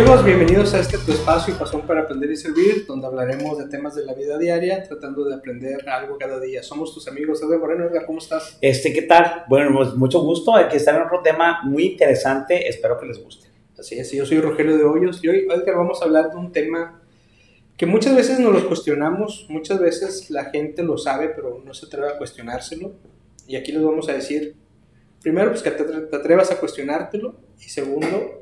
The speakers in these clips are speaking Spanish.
amigos, bienvenidos a este tu espacio Pasión para Aprender y Servir, donde hablaremos de temas de la vida diaria, tratando de aprender algo cada día. Somos tus amigos, Edgar Moreno. Edgar, ¿cómo estás? Este, ¿qué tal? Bueno, pues mucho gusto. Aquí está en otro tema muy interesante. Espero que les guste. Así es, yo soy Rogelio de Hoyos y hoy, Edgar, vamos a hablar de un tema que muchas veces nos lo cuestionamos, muchas veces la gente lo sabe, pero no se atreve a cuestionárselo. Y aquí les vamos a decir, primero, pues que te atrevas a cuestionártelo y segundo,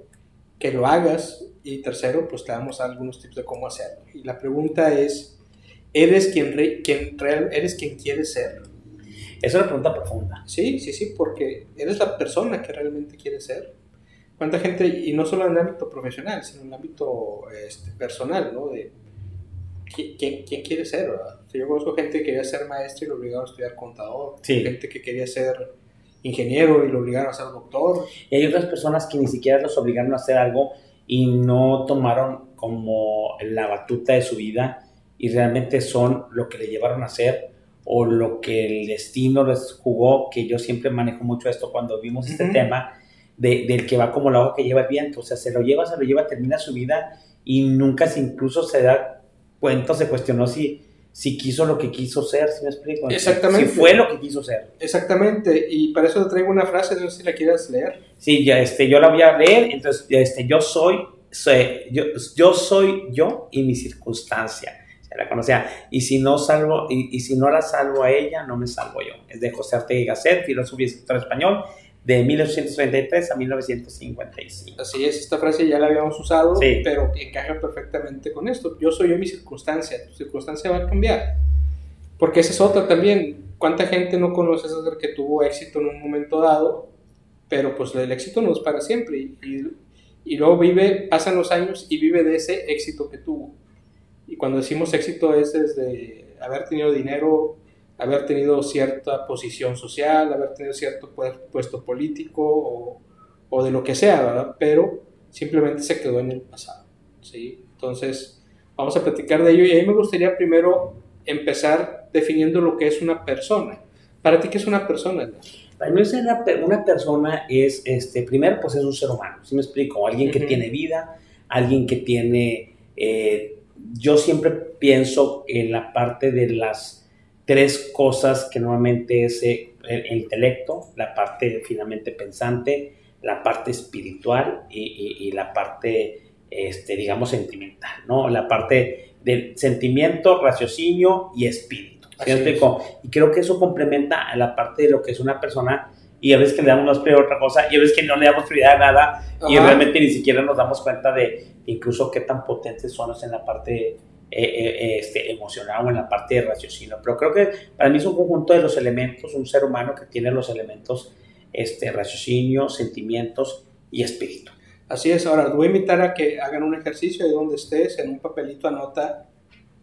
que lo hagas y tercero, pues te damos algunos tips de cómo hacerlo. Y la pregunta es, ¿eres quien, re, quien real, eres quien quieres ser? Es una pregunta profunda. Sí, sí, sí, porque eres la persona que realmente quieres ser. ¿Cuánta gente, y no solo en el ámbito profesional, sino en el ámbito este, personal, ¿no? De quién, quién quiere ser, ¿verdad? yo conozco gente que quería ser maestro y lo obligaron a estudiar contador. Sí. Gente que quería ser ingeniero y lo obligaron a ser doctor. Y hay otras personas que ni siquiera los obligaron a hacer algo y no tomaron como la batuta de su vida y realmente son lo que le llevaron a hacer o lo que el destino les jugó, que yo siempre manejo mucho esto cuando vimos uh -huh. este tema, de, del que va como la hoja que lleva el viento, o sea, se lo lleva, se lo lleva, termina su vida y nunca se incluso se da cuenta, se cuestionó si, si quiso lo que quiso ser, si me explico? Exactamente. Si fue lo que quiso ser. Exactamente, y para eso te traigo una frase, no sé si la quieras leer. Sí, ya, este, yo la voy a leer, entonces, este, yo soy, soy yo, yo soy yo y mi circunstancia. Se la conocía. Y si no salvo, y, y, si no la salvo a ella, no me salvo yo. Es de José Ortega y Gasset, filósofo y escritor español, de 1833 a 1955. Así es, esta frase ya la habíamos usado, sí. pero encaja perfectamente con esto. Yo soy yo mi circunstancia, tu circunstancia va a cambiar. Porque esa es otra también. ¿Cuánta gente no conoces que tuvo éxito en un momento dado? Pero pues el éxito no es para siempre. Y, y, y luego vive, pasan los años y vive de ese éxito que tuvo. Y cuando decimos éxito es desde haber tenido dinero, haber tenido cierta posición social, haber tenido cierto puesto político o, o, de lo que sea, ¿verdad? Pero simplemente se quedó en el pasado, ¿sí? Entonces, vamos a platicar de ello y a mí me gustaría primero empezar definiendo lo que es una persona. ¿Para ti qué es una persona? Para mí una, una persona es, este, primero, pues es un ser humano, ¿sí me explico? Alguien que uh -huh. tiene vida, alguien que tiene... Eh, yo siempre pienso en la parte de las tres cosas que normalmente es el, el intelecto, la parte finalmente pensante, la parte espiritual y, y, y la parte, este, digamos, sentimental, ¿no? La parte del sentimiento, raciocinio y espíritu. ¿sí y creo que eso complementa a la parte de lo que es una persona y a veces que le damos más prioridad a otra cosa y a veces que no le damos prioridad a nada Ajá. y realmente ni siquiera nos damos cuenta de incluso qué tan potentes son en la parte eh, eh, este, en la parte de raciocinio. Pero creo que para mí es un conjunto de los elementos, un ser humano que tiene los elementos este, raciocinio, sentimientos y espíritu. Así es, ahora voy a invitar a que hagan un ejercicio de donde estés, en un papelito anota,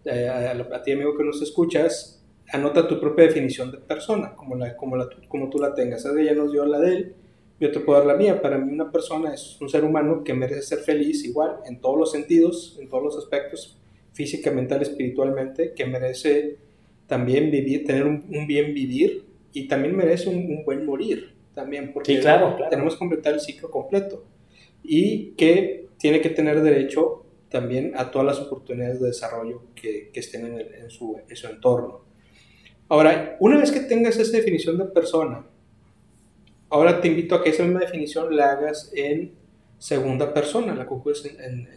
eh, a, a ti amigo que nos escuchas, anota tu propia definición de persona, como, la, como, la, como tú la tengas. Ella nos dio la de él, yo te puedo dar la mía. Para mí una persona es un ser humano que merece ser feliz igual, en todos los sentidos, en todos los aspectos, física, mental, espiritualmente, que merece también vivir, tener un, un bien vivir y también merece un, un, buen morir, también, porque sí, claro, claro. tenemos que completar el ciclo completo y que tiene que tener derecho también a todas las oportunidades de desarrollo que, que estén en, el, en, su, en su entorno. Ahora, una vez que tengas esa definición de persona, ahora te invito a que esa misma definición la hagas en segunda persona, la conjugues en, en,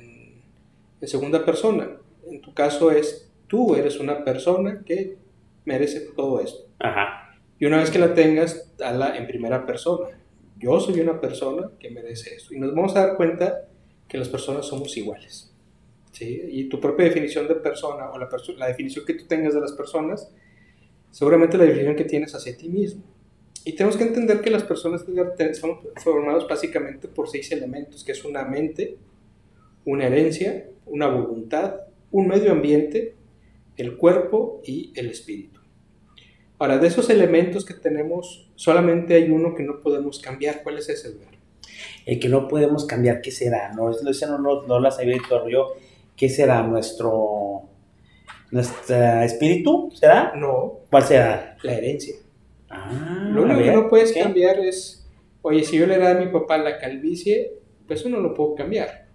en, segunda persona. En tu caso es, tú eres una persona que merece todo esto. Ajá. Y una vez que la tengas, dala en primera persona. Yo soy una persona que merece esto. Y nos vamos a dar cuenta que las personas somos iguales. ¿sí? Y tu propia definición de persona o la, perso la definición que tú tengas de las personas seguramente la definición que tienes hacia ti mismo. Y tenemos que entender que las personas son formadas básicamente por seis elementos, que es una mente, una herencia, una voluntad, un medio ambiente, el cuerpo y el espíritu. Ahora, de esos elementos que tenemos, solamente hay uno que no podemos cambiar. ¿Cuál es ese lugar? El que no podemos cambiar, ¿qué será? No, ese no, no, no la sabía yo. ¿Qué será nuestro ¿Nuestro espíritu será? No. ¿Cuál será? La herencia. Ah, lo único que no puedes ¿qué? cambiar es, oye, si yo le da a mi papá la calvicie, pues eso no lo puedo cambiar.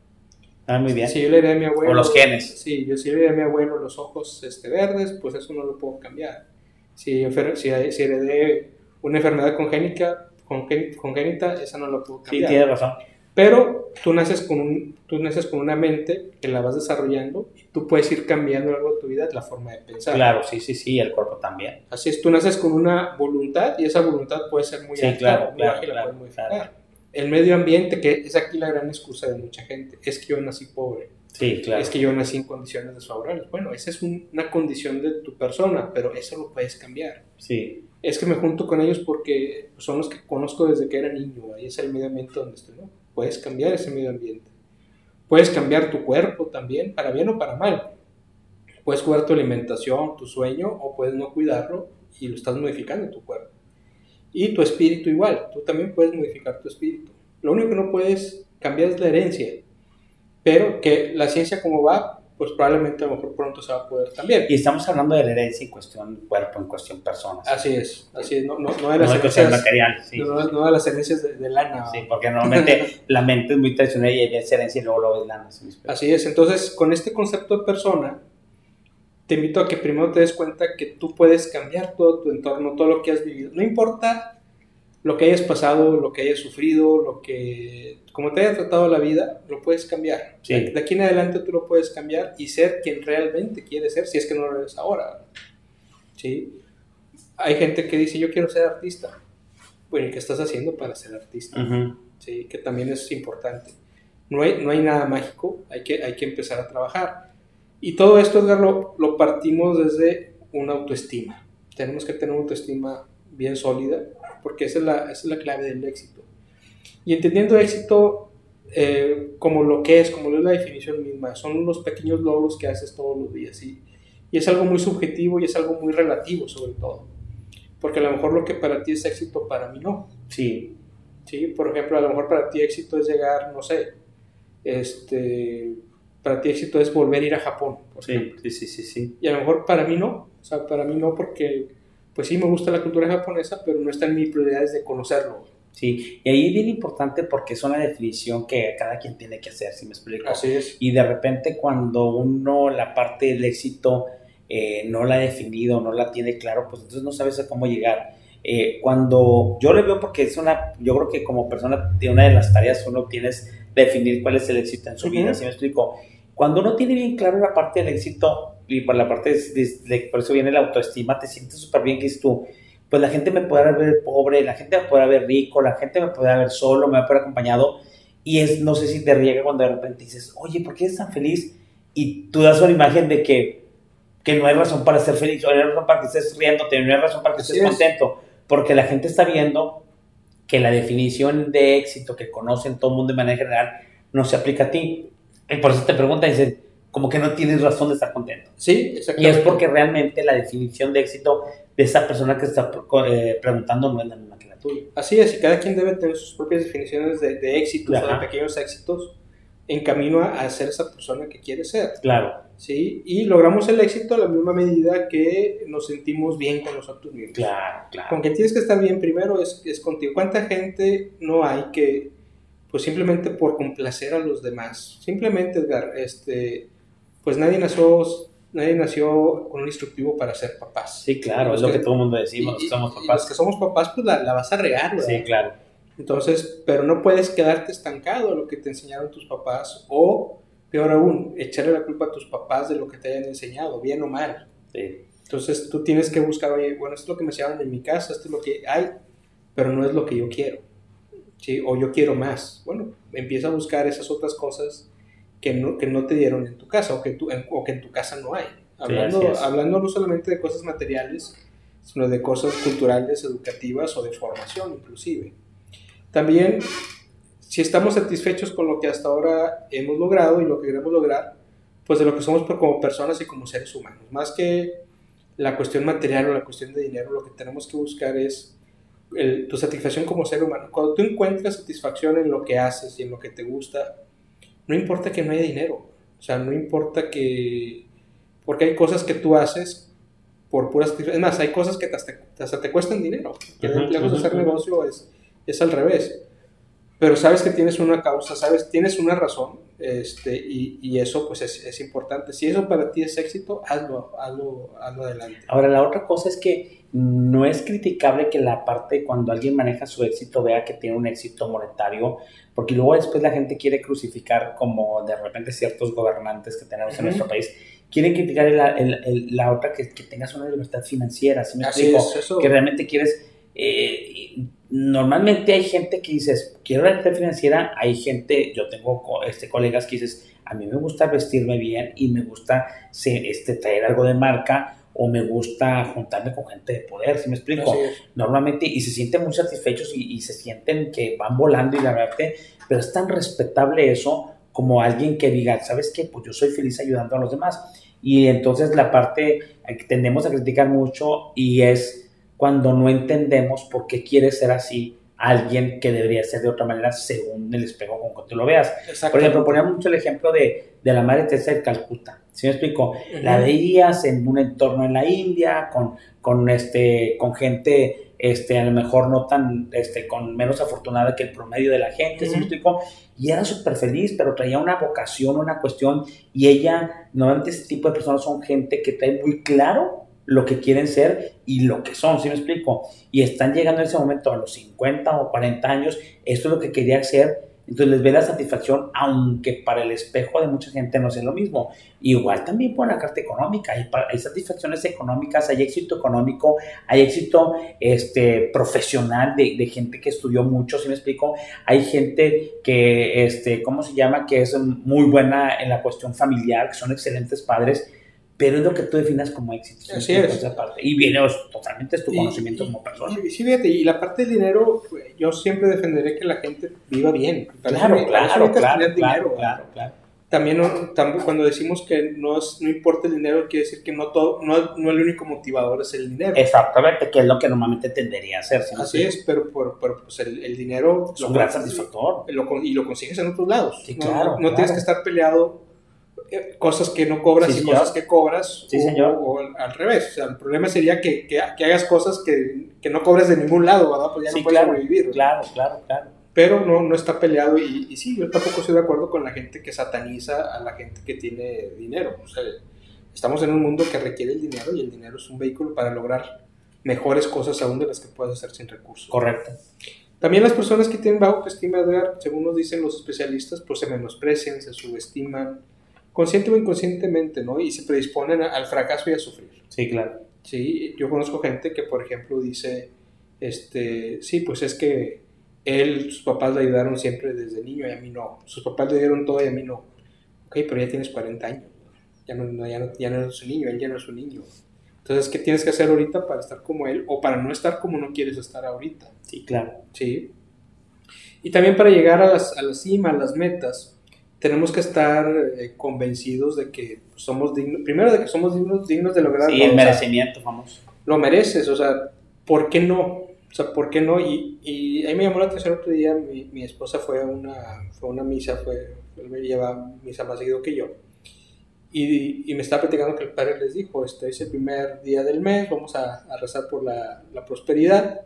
Ah, muy bien. Si yo le heredé a mi abuelo. O los genes. Sí, yo si le heredé a mi abuelo los ojos este, verdes, pues eso no lo puedo cambiar. Si, si, si heredé una enfermedad congénica, congé- congénita, esa no lo puedo Sí, cambiar. tienes razón. Pero tú naces, con un, tú naces con una mente que la vas desarrollando y tú puedes ir cambiando a lo largo de tu vida la forma de pensar. Claro, sí, sí, sí, el cuerpo también. Así es, tú naces con una voluntad y esa voluntad puede ser muy Sí, alta claro, muy claro, la claro, puedes modificar. claro. El medio ambiente, que es aquí la gran excusa de mucha gente, es que yo nací pobre, Sí, claro. es que yo nací en condiciones desfavorables. Bueno, esa es un- una condición de tu persona, pero eso lo puedes cambiar. Sí, Es que me junto con ellos porque son los que conozco desde que era niño, ahí es el medio ambiente donde estoy, ¿no? Puedes cambiar ese medio ambiente. Puedes cambiar tu cuerpo también, para bien o para mal. Puedes cuidar tu alimentación, tu sueño, o puedes no cuidarlo y lo estás modificando tu cuerpo. Y tu espíritu igual, tú también puedes modificar tu espíritu. Lo único que no puedes cambiar es la herencia, pero que la ciencia como va, pues probablemente a lo mejor pronto se va a poder también. y estamos hablando de la herencia en cuestión cuerpo, en cuestión personas. Así es, así es, no, no, no de no las cuestión herencias, material, sí. no, no de las herencias de, de lana. Sí, porque normalmente la mente es muy tradicional y ves herencia y luego lo ves lana. ¿sí? Así es, entonces con este concepto de persona, te invito a que primero te des cuenta que tú puedes cambiar todo tu entorno, todo lo que has vivido. No importa lo que hayas pasado, lo que hayas sufrido, lo que, como te haya tratado la vida, lo puedes cambiar. Sí. De, aquí en adelante tú lo puedes cambiar y ser quien realmente quieres ser, si es que no lo eres ahora. ¿Sí? Hay gente que dice, yo quiero ser artista. Bueno, ¿y qué estás haciendo para ser artista? Ujú. ¿sí? que también es importante. No hay, no hay nada mágico, hay que, hay que empezar a trabajar. Y todo esto, Edgar, lo, lo partimos desde una autoestima. Tenemos que tener una autoestima bien sólida, porque esa es la, esa es la clave del éxito. Y entendiendo éxito eh, como lo que es, como lo es la definición misma, son los pequeños logros que haces todos los días. ¿sí? Y es algo muy subjetivo y es algo muy relativo sobre todo. Porque a lo mejor lo que para ti es éxito, para mí no. Sí, ¿sí? Por ejemplo, a lo mejor para ti éxito es llegar, no sé, este, para ti éxito es volver a ir a Japón, sí, sí, sí, sí, sí. Y a lo mejor para mí no, o sea, para mí no porque, pues sí, me gusta la cultura japonesa, pero no está en mis prioridades de conocerlo. Sí, y ahí es bien importante porque es una definición que cada quien tiene que hacer, si me explico. Así es. Y de repente cuando uno la parte del éxito eh, no la ha definido, no la tiene claro, pues entonces no sabes a cómo llegar. Eh, cuando yo le veo porque es una, yo creo que como persona de una de las tareas uno tienes definir cuál es el éxito en su vida, si me explico. Cuando uno tiene bien claro la parte del éxito y por la parte de, de- por eso viene la autoestima, te sientes súper bien que es tú. Pues la gente me podrá ver pobre, la gente me podrá ver rico, la gente me podrá ver solo, me va a ver acompañado. Y es, no sé si te riega cuando de repente dices, oye, ¿por qué eres tan feliz? Y tú das una imagen de que, que no hay razón para ser feliz, o no hay razón para que estés riéndote, no hay razón para que estés es. contento, porque la gente está viendo que la definición de éxito que conocen todo el mundo de manera general no se aplica a ti. Y por eso te preguntan y dicen, como que no tienes razón de estar contento. Sí, Y es porque realmente la definición de éxito de esa persona que está eh, preguntando no es la misma que la tuya. Así es, y cada quien debe tener sus propias definiciones de, de éxitos o de pequeños éxitos en camino a, ser esa persona que quiere ser. Claro, ¿sí? Y logramos el éxito a la misma medida que nos sentimos bien con nosotros mismos. claro, claro. Con quien tienes que estar bien primero es, es contigo. ¿Cuánta gente no hay que, pues simplemente por complacer a los demás, simplemente, Edgar, este, pues nadie nació, nadie nació con un instructivo para ser papás. Sí, claro, Los es lo que que- todo el mundo decimos, Y- somos y los papás. que somos papás, pues la, la vas a regar, ¿verdad? Sí, claro. Entonces, pero no puedes quedarte estancado en lo que te enseñaron tus papás o, peor aún, echarle la culpa a tus papás de lo que te hayan enseñado, bien o mal. Sí. Entonces tú tienes que buscar, oye, bueno, esto es lo que me enseñaron en mi casa, esto es lo que hay, pero no es lo que yo quiero. ¿Sí? O yo quiero más. Bueno, empieza a buscar esas otras cosas que no, que no te dieron en tu casa o que, tú, en, o que en tu casa no hay. Hablando, es. hablando no solamente de cosas materiales, sino de cosas culturales, educativas o de formación inclusive. También, si estamos satisfechos con lo que hasta ahora hemos logrado y lo que queremos lograr, pues de lo que somos como personas y como seres humanos. Más que la cuestión material o la cuestión de dinero, lo que tenemos que buscar es el- tu satisfacción como ser humano. Cuando tú encuentras satisfacción en lo que haces y en lo que te gusta, no importa que no haya dinero. O sea, no importa que... Porque hay cosas que tú haces por pura satisfacción. Es más, hay cosas que hasta, hasta te cuestan dinero. Que Ujú, lejos de ujú, hacer negocio es, es al revés. pero sabes que tienes una causa, sabes, tienes una razón, este, y, y eso pues es, es, importante. Si eso para ti es éxito, hazlo, hazlo, hazlo adelante. Ahora, la otra cosa es que no es criticable que la parte cuando alguien maneja su éxito vea que tiene un éxito monetario, porque luego después la gente quiere crucificar como de repente ciertos gobernantes que tenemos en nuestro país. Quieren criticar la, el, la otra que, que, tengas una libertad financiera, ¿sí me explico? que realmente quieres eh, normalmente hay gente que dices, quiero libertad financiera, hay gente, yo tengo este, colegas que dices, a mí me gusta vestirme bien y me gusta este, traer algo de marca o me gusta juntarme con gente de poder, ¿sí me explico? Normalmente, y se sienten muy satisfechos y, y, se sienten que van volando y la verdad, pero es tan respetable eso como alguien que diga, ¿sabes qué? Pues yo soy feliz ayudando a los demás. Y entonces la parte que tendemos a criticar mucho y es cuando no entendemos por qué quiere ser así alguien que debería ser de otra manera según el espejo con que tú lo veas. Por ejemplo, poníamos mucho el ejemplo de, de, la Madre Teresa de Calcuta. ¿Sí me explico? La veías en un entorno en la India, con, con, este, con gente este, a lo mejor no tan, este, con menos afortunada que el promedio de la gente, ¿sí me explico? Y era súper feliz, pero traía una vocación, una cuestión, y ella, normalmente este tipo de personas son gente que trae muy claro lo que quieren ser y lo que son, ¿sí me explico? Y están llegando en ese momento a los 50 o 40 años, esto es lo que quería ser, entonces les ve la satisfacción, aunque para el espejo de mucha gente no sea lo mismo. Igual también por la carta económica, hay, satisfacciones económicas, hay éxito económico, hay éxito este, profesional de, gente que estudió mucho, ¿sí me explico? Hay gente que, este, ¿cómo se llama? Que es muy buena en la cuestión familiar, que son excelentes padres pero es lo que tú definas como éxito. Así es. Parte. Y viene totalmente es tu conocimiento como persona. Y, sí, fíjate, y la parte del dinero, yo siempre defenderé que la gente viva bien. Claro, claro, claro, claro, claro, claro, También, también, cuando decimos que no, es, no importa el dinero, quiere decir que no, todo, no, no el único motivador es el dinero. Exactamente, que es lo que normalmente tendería a ser. Así es, pero, por, pues el, el, dinero... Es un gran satisfactor. Lo, y lo consigues en otros lados. Sí, claro. No, tienes que estar peleado cosas que no cobras y cosas que cobras. Sí, o, señor. O, al revés. O sea, el problema sería que, que, que hagas cosas que, que, no cobres de ningún lado, ¿verdad? Pues ya no puedes claro, sobrevivir. Claro, claro, claro. Pero no, no está peleado y, y, sí, yo tampoco estoy de acuerdo con la gente que sataniza a la gente que tiene dinero. O sea, estamos en un mundo que requiere el dinero y el dinero es un vehículo para lograr mejores cosas aún de las que puedes hacer sin recursos. Correcto. También las personas que tienen bajo autoestima, según nos dicen los especialistas, pues se menosprecian, se subestiman, consciente o inconscientemente, ¿no? Y se predisponen al fracaso y a sufrir. Sí, claro. Sí, yo conozco gente que, por ejemplo, dice, este, sí, pues es que él, sus papás le ayudaron siempre desde niño y a mí no. Sus papás le dieron todo y a mí no. Ok, pero ya tienes 40 años. Ya no, ya no, ya no eres un niño, él ya no es un niño. Entonces, ¿qué tienes que hacer ahorita para estar como él o para no estar como no quieres estar ahorita? Sí, claro. Sí. Y también para llegar a, las, a la cima, a las metas, tenemos que estar eh, convencidos de que somos dignos, primero de que somos dignos, dignos de lograr. Sí, el merecimiento, vamos. Lo mereces, o sea, ¿por qué no? O sea, ¿por qué no? Y, y ahí me llamó la atención otro día, mi, mi esposa fue a una, fue una misa, fue, él me lleva misa más seguido que yo. Y, y, me estaba platicando que el padre les dijo, este es el primer día del mes, vamos a, a rezar por la, la prosperidad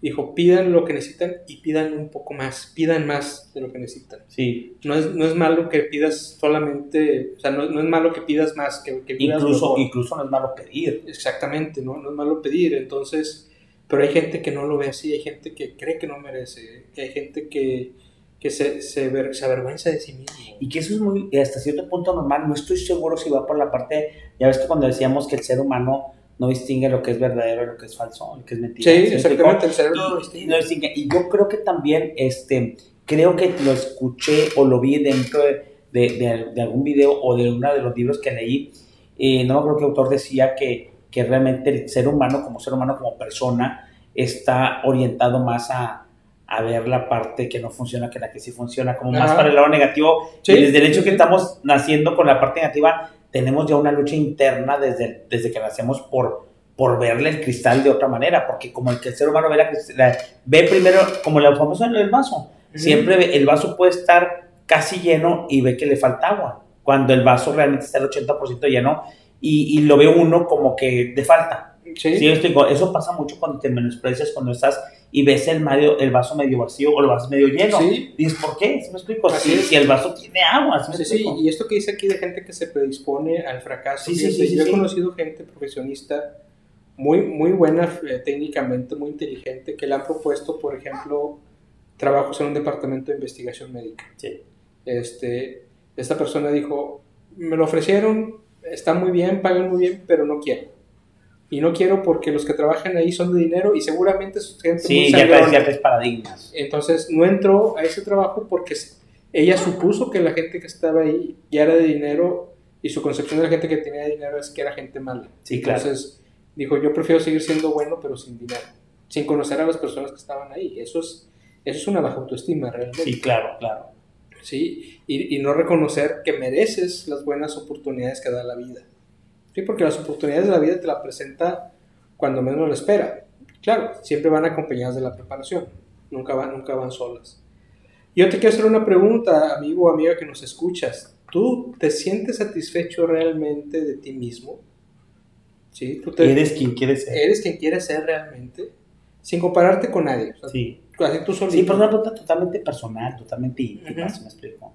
dijo, pidan lo que necesitan y pidan un poco más, pidan más de lo que necesitan. Sí. No es, no es malo que pidas solamente, o sea, no, no es malo que pidas más, que, que pidas incluso, incluso no es malo pedir. Exactamente, ¿no? no es malo pedir, entonces, pero hay gente que no lo ve así, hay gente que cree que no merece, hay gente que, que se, se, ver, se avergüenza de sí mismo. Y que eso es muy, hasta cierto punto normal, no estoy seguro si va por la parte, ya ves que cuando decíamos que el ser humano no distingue lo que es verdadero y lo que es falso, lo que es mentira. Sí, exactamente, el cerebro no distingue. no distingue. Y yo creo que también, este, creo que lo escuché o lo vi dentro de, de, de, algún video o de uno de los libros que leí, eh, no creo que el autor decía que, que realmente el ser humano como ser humano, como persona, está orientado más a, a ver la parte que no funciona que la que sí funciona, como más para el lado negativo. Sí. Y desde el hecho que estamos naciendo con la parte negativa, tenemos ya una lucha interna desde, desde que nacemos por, por verle el cristal de otra manera, porque como el que el ser humano ve, la, la, ve primero, como la famosa en el vaso, siempre ve, el vaso puede estar casi lleno y ve que le falta agua, cuando el vaso realmente está el 80% lleno y, y, lo ve uno como que de falta. Sí. ¿Sí? Eso pasa mucho cuando te menosprecias, cuando estás y ves el, medio, el vaso medio vacío o el vaso medio lleno. Sí. Dices, ¿por qué? ¿Sí me explico? Si, el vaso tiene agua. ¿sí, sí, y esto que dice aquí de gente que se predispone al fracaso. Sí, sí, yo he conocido gente profesionista muy, muy buena eh, técnicamente, muy inteligente, que le han propuesto, por ejemplo, trabajos en un departamento de investigación médica. Sí. Este, esta persona dijo, me lo ofrecieron, está muy bien, pagan muy bien, pero no quiero y no quiero porque los que trabajan ahí son de dinero y seguramente es gente sí, muy ya ciertos paradigmas. Entonces no entró a ese trabajo porque ella supuso que la gente que estaba ahí ya era de dinero y su concepción de la gente que tenía dinero es que era gente mala. Sí, claro. Entonces dijo, yo prefiero seguir siendo bueno pero sin dinero, sin conocer a las personas que estaban ahí. Eso es, eso es una baja autoestima realmente. Sí, claro, claro. Sí, y, y no reconocer que mereces las buenas oportunidades que da la vida. Porque las oportunidades de la vida te la presenta cuando menos lo espera. Claro, siempre van acompañadas de la preparación, nunca van, nunca van solas. Yo te quiero hacer una pregunta, amigo o amiga que nos escuchas. ¿Tú te sientes satisfecho realmente de ti mismo? ¿Sí? ¿Tú te, ¿Eres quien quieres ser? ¿Eres quien quieres ser realmente? Sin compararte con nadie. sí. tú Sí, pero una pregunta totalmente personal, totalmente íntima, me explico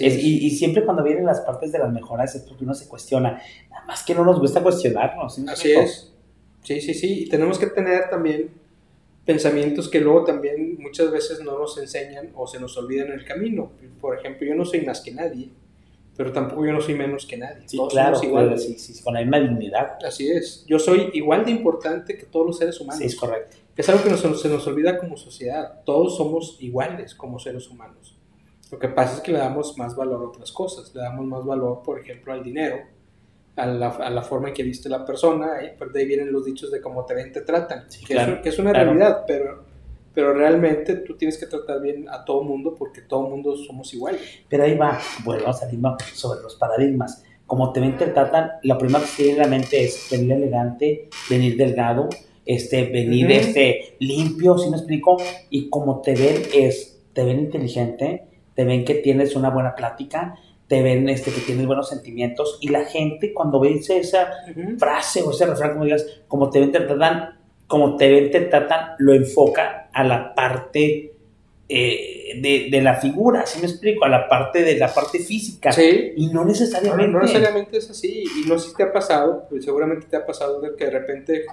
y, siempre cuando vienen las partes de las mejoras es porque uno se cuestiona, nada más que no nos gusta cuestionarnos. Así es. Sí, sí, sí. Y tenemos que tener también pensamientos que luego también muchas veces no nos enseñan o se nos olvidan en el camino. Por ejemplo, yo no soy más que nadie, pero tampoco yo no soy menos que nadie. Sí, claro, somos iguales. Sí, sí, con la misma dignidad. Así es. Yo soy igual de importante que todos los seres humanos. Sí, es correcto. Es algo que se nos olvida como sociedad. Todos somos iguales como seres humanos. Lo que pasa es que le damos más valor a otras cosas, le damos más valor, por ejemplo, al dinero, a la, a la forma en que viste la persona, y por de ahí vienen los dichos de cómo te ven, te tratan, que, es, que, es, una realidad, pero, pero realmente tú tienes que tratar bien a todo mundo porque todo mundo somos iguales. Pero ahí va, bueno, salimos sobre los paradigmas. Como te ven, te tratan, la primera que tiene en la mente es venir elegante, venir delgado, este, venir este, limpio, si me explico? Y como te ven es, te ven inteligente, te ven que tienes una buena plática, te ven este, que tienes buenos sentimientos y la gente cuando ve esa frase o ese refrán, como digas, como te ven, te tratan, como te ven, te tratan, lo enfoca a la parte eh, de, de, la figura, ¿sí me explico? A la parte de la parte física. Sí. Y no necesariamente. No, necesariamente es así. Y no sé si te ha pasado, pues seguramente te ha pasado de que de repente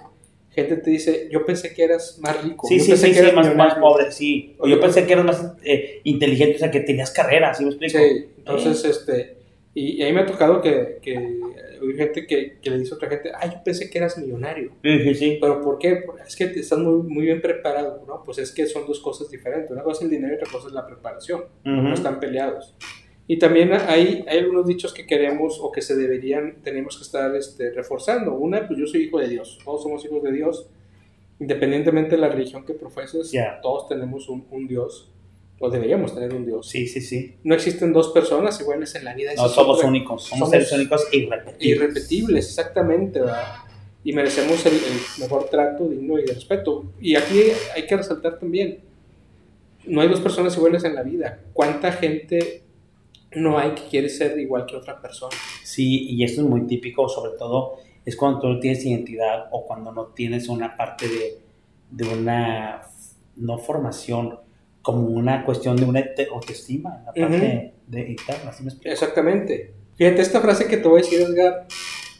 gente te dice, yo pensé que eras más rico. Sí, yo sí, pensé sí, que eras más, pobre, sí. O yo pensé que eras más eh, inteligente, o sea, que tenías carrera, ¿sí me explico? Sí, entonces, este, y, a mí me ha tocado que, que hay gente que, que, le dice a otra gente, ay, yo pensé que eras millonario. Sí, sí, sí. ¿Pero por qué? Es que estás muy, muy bien preparado, ¿no? Pues es que son dos cosas diferentes. Una cosa es el dinero y otra cosa es la preparación. No están peleados. Y también hay, hay algunos dichos que queremos o que se deberían, tenemos que estar este, reforzando. Una, pues yo soy hijo de Dios, todos somos hijos de Dios, independientemente de la religión que profeses, todos tenemos un, un, Dios, o deberíamos tener un Dios. Sí, sí, sí. No existen dos personas iguales en la vida. No, somos únicos, somos, seres únicos e irrepetibles. Irrepetibles, exactamente, ¿verdad? Y merecemos el, el mejor trato, digno y de respeto. Y aquí hay que resaltar también, no hay dos personas iguales en la vida. ¿Cuánta gente no hay que quiere ser igual que otra persona. Sí, y esto es muy típico, sobre todo es cuando tú no tienes identidad o cuando no tienes una parte de, de una, no formación, como una cuestión de una autoestima, la parte de interna, ¿sí me Exactamente. Fíjate, esta frase que te voy a decir, Edgar,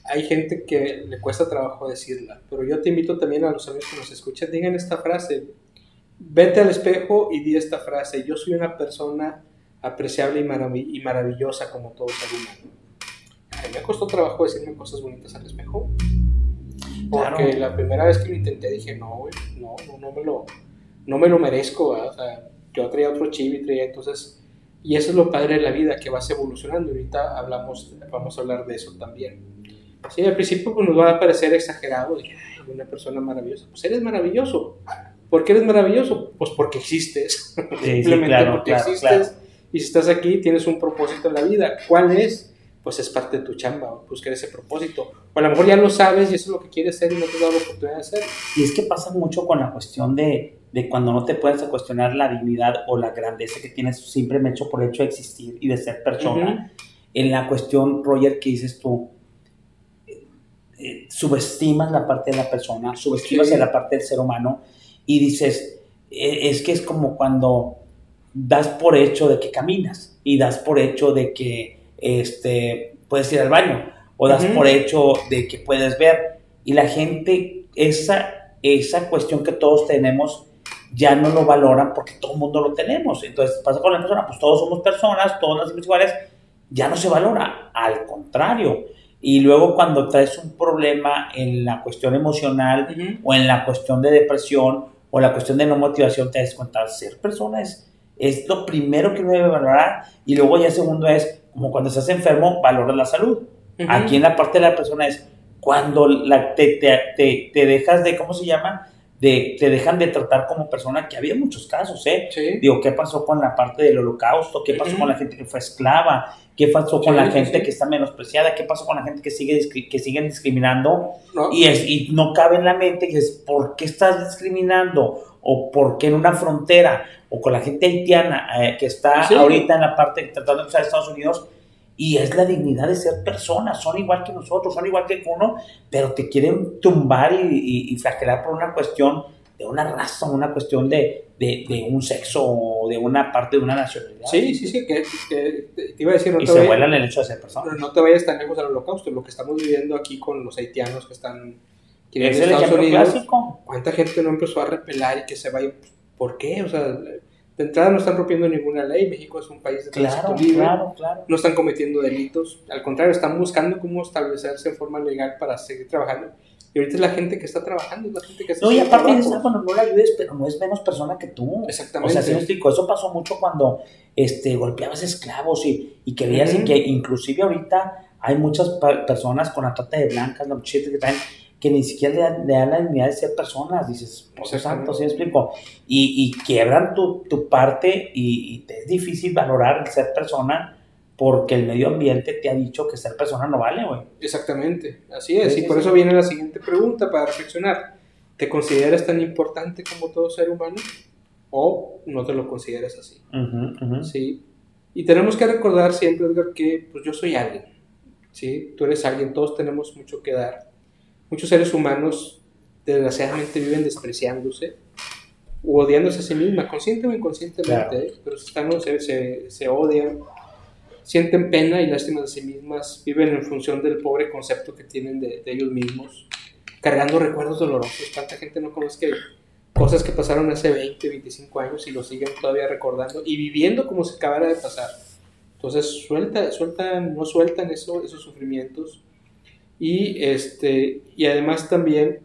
hay gente que le cuesta trabajo decirla, pero yo te invito también a los amigos que nos escuchan, digan esta frase, vete al espejo y di esta frase, yo soy una persona apreciable y, maravillosa como todo ser humano. A mí me costó trabajo decirme cosas bonitas al espejo. Porque la primera vez que lo intenté dije, no, güey, no, no, no, me lo, no me lo merezco. O sea, yo traía otro chip y traía entonces... Y eso es lo padre de la vida, que vas evolucionando. Ahorita hablamos, vamos a hablar de eso también. Sí, al principio pues, nos va a parecer exagerado, de una persona maravillosa. Pues eres maravilloso. ¿Por qué eres maravilloso? Pues porque existes. Simplemente porque existes y si estás aquí, tienes un propósito en la vida. ¿Cuál es? Pues es parte de tu chamba, buscar ese propósito. O a lo mejor ya lo sabes y eso es lo que quieres hacer y no te has dado la oportunidad de hacer. Y es que pasa mucho con la cuestión de, de cuando no te puedes cuestionar la dignidad o la grandeza que tienes simplemente por el hecho de existir y de ser persona. En la cuestión, Roger, que dices tú, eh, subestimas la parte de la persona, subestimas la parte del ser humano y dices, e, es que es como cuando das por hecho de que caminas y das por hecho de que este, puedes ir al baño o das por hecho de que puedes ver y la gente esa, esa cuestión que todos tenemos ya no lo valoran porque todo el mundo lo tenemos. Entonces pasa con la persona, pues todos somos personas, todos nacimos iguales, ya no se valora, al contrario. Y luego cuando traes un problema en la cuestión emocional o en la cuestión de depresión o la cuestión de no motivación, te das cuenta, ser persona es, lo primero que uno debe valorar y luego ya segundo es, como cuando estás enfermo, valora la salud. Aquí en la parte de la persona es cuando la, te, te, te dejas de, ¿cómo se llama? de, te dejan de tratar como persona, que había muchos casos, ¿eh? Digo, ¿qué pasó con la parte del holocausto? ¿Qué pasó con la gente que fue esclava? ¿Qué pasó con la gente que está menospreciada? ¿Qué pasó con la gente que sigue que siguen discriminando? Y, es, y no cabe en la mente que es, ¿por qué estás discriminando? ¿O por qué en una frontera? O con la gente haitiana eh, que está ahorita en la parte tratando de usar Estados Unidos, y es la dignidad de ser personas, son igual que nosotros, son igual que uno, pero te quieren tumbar y, y, flagelar por una cuestión de una raza, una cuestión de, de, un sexo o de una parte de una nacionalidad. Sí, sí, sí, que, te iba a decir... No y se vuelan el hecho de ser personas. No te vayas tan lejos al holocausto, lo que estamos viviendo aquí con los haitianos que están... ¿Es el Estados Unidos, clásico? ¿Cuánta gente no empezó a repelar y que se vaya? ¿Por qué? O sea de entrada no están rompiendo ninguna ley, México es un país de tránsito libre, claro, claro. no están cometiendo delitos, al contrario, están buscando cómo establecerse en forma legal para seguir trabajando. Y ahorita es la gente que está trabajando, es la gente que está No, y aparte de eso, cuando no la ayudes, pero no es menos persona que tú. Exactamente. O sea, si eso pasó mucho cuando este, golpeabas esclavos y, y que veías que inclusive ahorita hay muchas personas con la trata de blancas, la muchachita que traen que ni siquiera le, dan la dignidad de ser personas, dices, por santo, ¿sí me explico? Y, y quiebran tu, tu parte y, te es difícil valorar el ser persona porque el medio ambiente te ha dicho que ser persona no vale, güey. Exactamente, así es, y por eso viene la siguiente pregunta para reflexionar. ¿Te consideras tan importante como todo ser humano o no te lo consideras así? Sí. Y tenemos que recordar siempre, Edgar, que pues yo soy alguien, ¿sí? Tú eres alguien, todos tenemos mucho que dar Muchos seres humanos desgraciadamente viven despreciándose o odiándose a sí misma, consciente o inconscientemente, ¿eh? pero están, se, se, odian, sienten pena y lástima de sí mismas, viven en función del pobre concepto que tienen de, ellos mismos, cargando recuerdos dolorosos. ¿Cuánta gente no conoce que cosas que pasaron hace 20, 25 años y lo siguen todavía recordando y viviendo como si acabara de pasar? Entonces, suelta, sueltan, no sueltan eso, esos sufrimientos y, este, y además también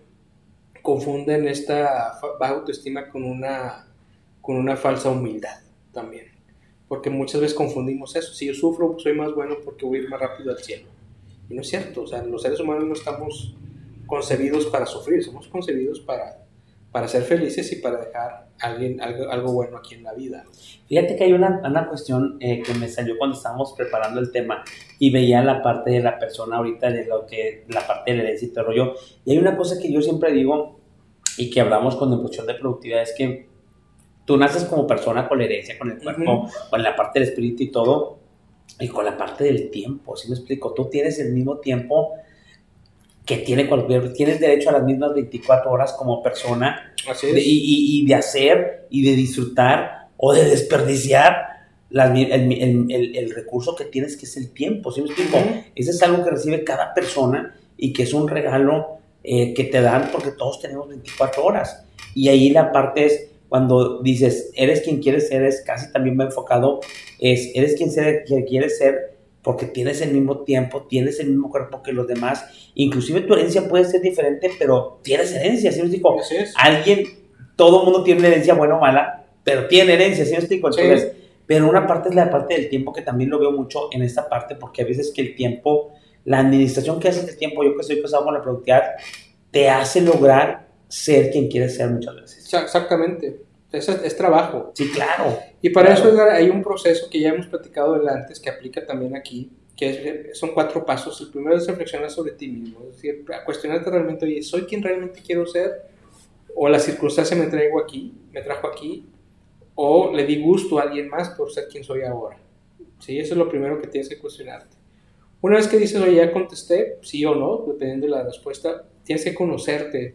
confunden esta baja autoestima con una, con una falsa humildad también. Porque muchas veces confundimos eso. Si yo sufro, soy más bueno porque voy más rápido al cielo. Y no es cierto. O sea, los seres humanos no estamos concebidos para sufrir, somos concebidos para, para ser felices y para dejar alguien, algo, algo bueno aquí en la vida. Fíjate que hay una, una cuestión eh, que me salió cuando estábamos preparando el tema y veía la parte de la persona ahorita, de lo que, la parte del herencia y todo rollo. Y hay una cosa que yo siempre digo y que hablamos con impulsión de productividad, es que tú naces como persona con la herencia, con el cuerpo, con la parte del espíritu y todo, y con la parte del tiempo, ¿sí me explico? Tú tienes el mismo tiempo que tiene cualquier, tienes derecho a las mismas 24 horas como persona y, de hacer y de disfrutar o de desperdiciar el, recurso que tienes que es el tiempo, ¿sí me explico? Ese es algo que recibe cada persona y que es un regalo eh, que te dan porque todos tenemos 24 horas. Y ahí la parte es cuando dices, eres quien quieres ser, es casi también va enfocado, es, eres quien, ser, quien quieres ser porque tienes el mismo tiempo, tienes el mismo cuerpo que los demás, inclusive tu herencia puede ser diferente, pero tienes herencia, ¿sí me explico? Alguien, todo el mundo tiene una herencia buena o mala, pero tiene herencia, ¿sí me explico? Entonces, pero una parte es la parte del tiempo que también lo veo mucho en esta parte, porque a veces que el tiempo, la administración que haces del tiempo, yo que estoy casado con la productividad, te hace lograr ser quien quieres ser muchas veces. Exactamente. Es, es, trabajo. Sí, claro. Y para eso hay un proceso que ya hemos platicado antes, que aplica también aquí, que son cuatro pasos. El primero es reflexionar sobre ti mismo, es decir, a cuestionarte realmente, oye, ¿soy quien realmente quiero ser? ¿O la circunstancia me traigo aquí, me trajo aquí? ¿O le di gusto a alguien más por ser quien soy ahora? Sí, eso es lo primero que tienes que cuestionarte. Una vez que dices, oye, ya contesté, sí o no, dependiendo de la respuesta, tienes que conocerte.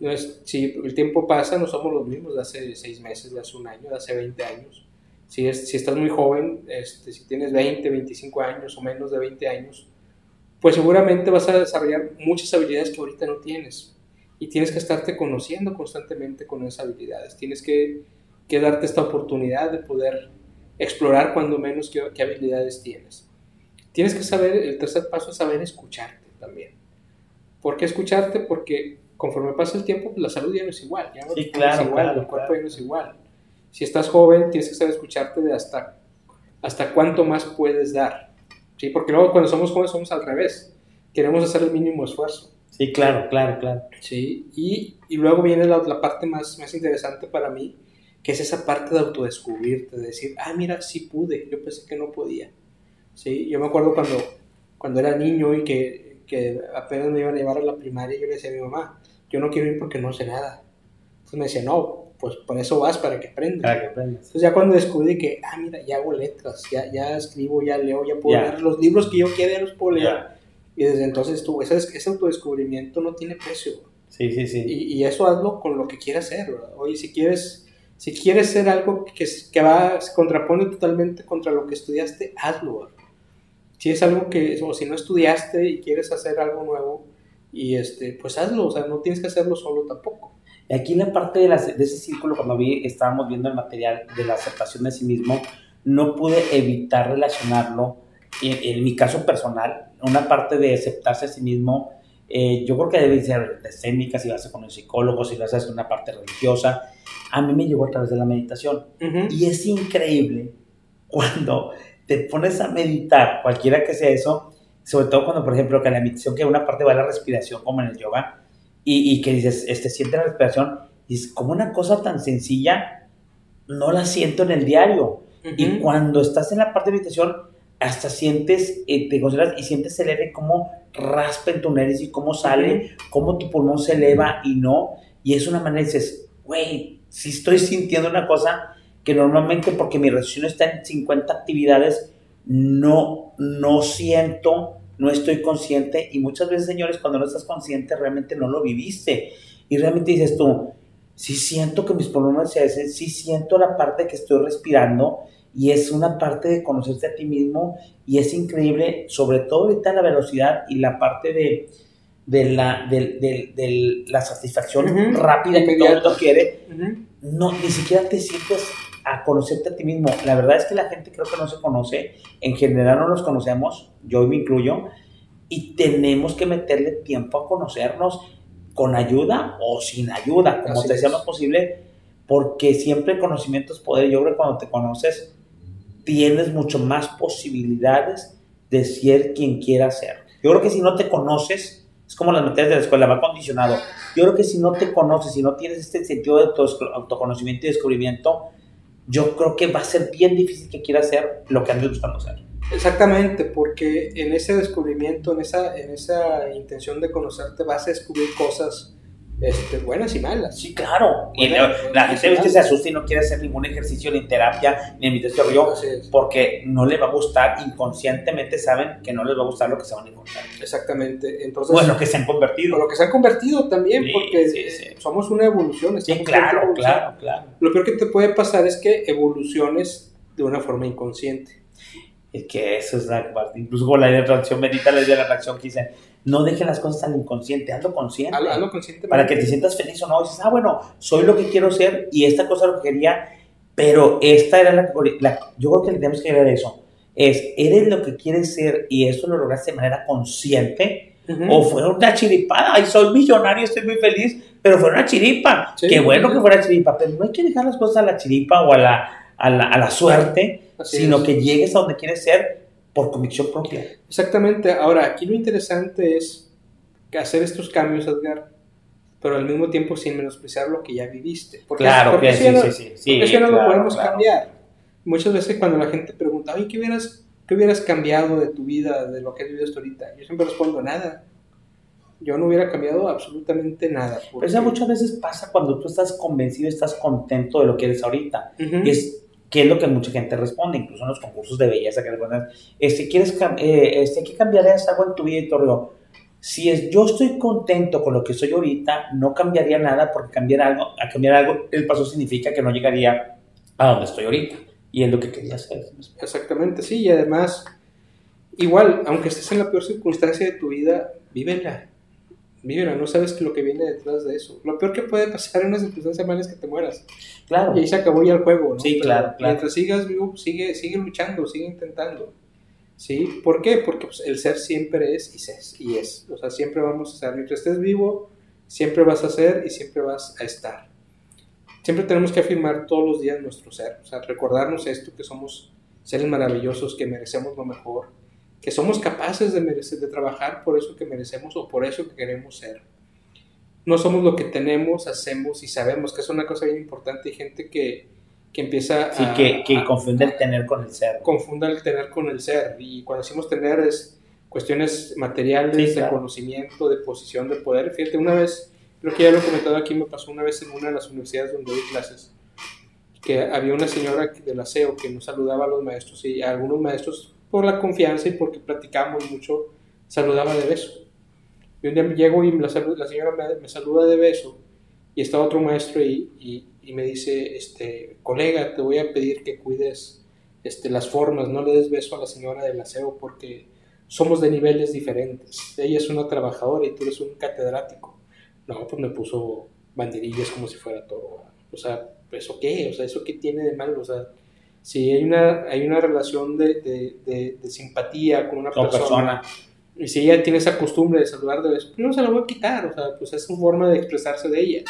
No es, si el tiempo pasa, no somos los mismos de hace seis meses, de hace un año, de hace 20 años. Si, es, si estás muy joven, este, si tienes 20, 25 años o menos de 20 años, pues seguramente vas a desarrollar muchas habilidades que ahorita no tienes. Y tienes que estarte conociendo constantemente con esas habilidades. Tienes que, que darte esta oportunidad de poder explorar cuando menos qué, qué habilidades tienes. Tienes que saber, el tercer paso es saber escucharte también. ¿Por qué escucharte? Porque conforme pasa el tiempo, pues la salud ya no es igual, ya no sí, claro, es igual, claro, el cuerpo claro. ya no es igual. Si estás joven, tienes que saber escucharte de hasta, hasta cuánto más puedes dar. ¿sí? Porque luego cuando somos jóvenes somos al revés. Queremos hacer el mínimo esfuerzo. Sí, claro, claro, claro. ¿sí? Y, y luego viene la, la parte más, más interesante para mí, que es esa parte de autodescubrirte, de decir, ah, mira, sí pude, yo pensé que no podía. ¿sí? Yo me acuerdo cuando, cuando era niño y que, que apenas me iban a llevar a la primaria, yo le decía a mi mamá, yo no quiero ir porque no sé nada. Entonces me decía, no, pues por eso vas, para que aprendas. Para que aprendas. Entonces ya cuando descubrí que, ah, mira, ya hago letras, ya, ya escribo, ya leo, ya puedo Ya. leer los libros que yo quiera, los puedo leer. Ya. Y desde entonces tú, ese, ese autodescubrimiento no tiene precio. Sí, sí, sí. Y, y eso hazlo con lo que quieras hacer. ¿verdad? Oye, si quieres, si quieres ser algo que, que va, se contrapone totalmente contra lo que estudiaste, hazlo. ¿verdad? Si es algo que, o si no estudiaste y quieres hacer algo nuevo, y este, pues hazlo, o sea, no tienes que hacerlo solo tampoco. Y aquí en la parte de, la- de ese círculo, cuando vi, estábamos viendo el material de la aceptación de sí mismo, no pude evitar relacionarlo, en, en mi caso personal, una parte de aceptarse a sí mismo, eh, yo creo que debe ser de técnicas, si vas con un psicólogo, si a hacer una parte religiosa, a mí me llegó a través de la meditación. Ujú. Y es increíble cuando te pones a meditar, cualquiera que sea eso, sobre todo cuando, por ejemplo, que la meditación, que una parte va a la respiración, como en el yoga, y, y que dices, este, siente la respiración, y es como una cosa tan sencilla, no la siento en el diario. Y Ujú. cuando estás en la parte de meditación, hasta sientes, eh, te concentras y sientes el aire cómo raspa en tu nariz y cómo sale, cómo tu pulmón se eleva y no. Y es una manera, dices, güey, si estoy sintiendo una cosa que normalmente porque mi reacción está en 50 actividades, no, no siento, no estoy consciente. Y muchas veces, señores, cuando no estás consciente, realmente no lo viviste. Y realmente dices tú, sí siento que mis pulmones se hacen, sí siento la parte que estoy respirando y es una parte de conocerte a ti mismo y es increíble, sobre todo ahorita la velocidad y la parte de, de la, de, de- de la satisfacción Ujú. rápida que todo el mundo quiere, Ujú. no, ni siquiera te sientes a conocerte a ti mismo. La verdad es que la gente creo que no se conoce, en general no nos conocemos, yo me incluyo, y tenemos que meterle tiempo a conocernos con ayuda o sin ayuda, como Así te sea es. más posible, porque siempre el conocimiento es poder. Yo creo que cuando te conoces, tienes mucho más posibilidades de ser quien quieras ser. Yo creo que si no te conoces, es como las materias de la escuela, va condicionado. Yo creo que si no te conoces, si no tienes este sentido de auto- autoconocimiento y descubrimiento, yo creo que va a ser bien difícil que quieras ser lo que andes buscando ser. Exactamente, porque en ese descubrimiento, en esa, en esa intención de conocerte, vas a descubrir cosas este, buenas y malas. Sí, claro. Y la, la gente sí, ves que se asusta y no quiere hacer ningún ejercicio, ni terapia, ni meditación rollo, Así es. porque no le va a gustar, inconscientemente saben que no les va a gustar lo que se van a encontrar. Exactamente. Entonces, Bueno, que se han convertido. o lo que se han convertido también, Sí, porque sí, sí. somos una evolución. Sí, estamos claro, evolucionando. claro, claro. Lo peor que te puede pasar es que evoluciones de una forma inconsciente. Es que eso es la parte. Incluso con la de reacción, medita la idea de la reacción que dicen, no dejen las cosas al inconsciente, hazlo consciente. Hazlo, hazlo conscientemente. para que te sientas feliz o no. Dices, ah, bueno, soy lo que quiero ser y esta cosa lo que quería, pero esta era la, la yo creo que tenemos que ver eso. Es, ¿eres lo que quieres ser y eso lo lograste de manera consciente? ¿O fue una chiripada? Ay, soy millonario, estoy muy feliz, pero fue una chiripa. Sí. Qué bueno que fuera chiripa, pero no hay que dejar las cosas a la chiripa o a la, a la, a la suerte, Así sino es. que llegues a donde quieres ser por convicción propia. Exactamente. Ahora, aquí lo interesante es hacer estos cambios, Edgar, pero al mismo tiempo sin menospreciar lo que ya viviste. Porque, Claro, porque que sí, no- sí, sí, sí, porque no lo podemos claro. cambiar. Muchas veces cuando la gente pregunta, oye, ¿qué hubieras, ¿qué hubieras cambiado de tu vida, de lo que has vivido hasta ahorita? Yo siempre respondo, nada. Yo no hubiera cambiado absolutamente nada. Pero eso muchas veces pasa cuando tú estás convencido, estás contento de lo que eres ahorita. Ujú. es ¿Qué es lo que mucha gente responde? Incluso en los concursos de belleza que responden, este, ¿quieres eh, este, ¿qué cambiarías algo en tu vida? Y todo si es, yo estoy contento con lo que soy ahorita, no cambiaría nada porque cambiar algo, a cambiar algo, el paso significa que no llegaría a donde estoy ahorita. Y es lo que quería hacer. Exactamente, sí. Y además, igual, aunque estés en la peor circunstancia de tu vida, vívela. Vívela, no sabes que lo que viene detrás de eso. Lo peor que puede pasar en una circunstancia mala es que te mueras. Claro. Y ahí se acabó ya el juego, ¿no? Sí, claro, claro. Mientras sigas vivo, sigue, sigue luchando, sigue intentando. ¿Sí? ¿Por qué? Porque pues, el ser siempre es y es, y es. O sea, siempre vamos a ser. Mientras estés vivo, siempre vas a ser y siempre vas a estar. Siempre tenemos que afirmar todos los días nuestro ser. O sea, recordarnos esto, que somos seres maravillosos, que merecemos lo mejor, que somos capaces de, merecer, de trabajar por eso que merecemos o por eso que queremos ser. No somos lo que tenemos, hacemos y sabemos, que es una cosa bien importante. Hay gente que, que empieza sí, que, que confunde el tener con el ser. Confunde el tener con el ser. Y cuando decimos tener es cuestiones materiales, de conocimiento, de posición, de poder. Fíjate, una vez, creo que ya lo he comentado aquí, me pasó una vez en una de las universidades donde doy clases, que había una señora del aseo que nos saludaba a los maestros y a algunos maestros, por la confianza y porque platicamos mucho, saludaba de beso. Y un día llego y la, la señora me, saluda de beso y está otro maestro y, y y me dice, este, colega, te voy a pedir que cuides este, las formas, no le des beso a la señora del aseo porque somos de niveles diferentes. Ella es una trabajadora y tú eres un catedrático. No, pues me puso banderillas como si fuera todo. O sea, ¿eso qué? O sea, ¿eso qué tiene de malo? O sea, si hay una, hay una relación de, de, de, simpatía con una persona, y si ella tiene esa costumbre de saludar de beso, pues no se la voy a quitar. O sea, pues es su forma de expresarse de ella.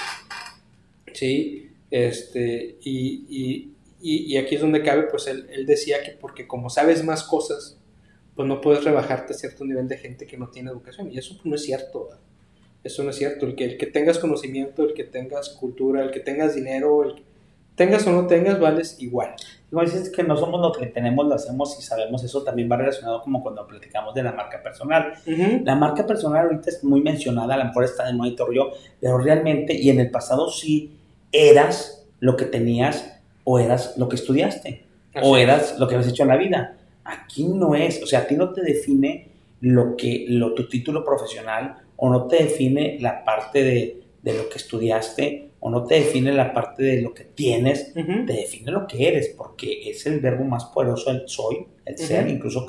¿Sí? Este, y, y, y, aquí es donde cabe, pues él, él, decía que porque como sabes más cosas, pues no puedes rebajarte a cierto nivel de gente que no tiene educación. Y eso no es cierto. Eso no es cierto. El que, el que tengas conocimiento, el que tengas cultura, el que tengas dinero, el que tengas o no tengas, vales igual. No dices que no somos lo que tenemos, lo hacemos y sabemos. Eso también va relacionado como cuando platicamos de la marca personal. La marca personal ahorita es muy mencionada, a lo mejor está de monitor yo, pero realmente, y en el pasado sí eras lo que tenías o eras lo que estudiaste o eras lo que habías hecho en la vida. Aquí no es, o sea, a ti no te define lo que, lo, tu título profesional o no te define la parte de, de lo que estudiaste o no te define la parte de lo que tienes, te define lo que eres, porque es el verbo más poderoso, el soy, el ser, incluso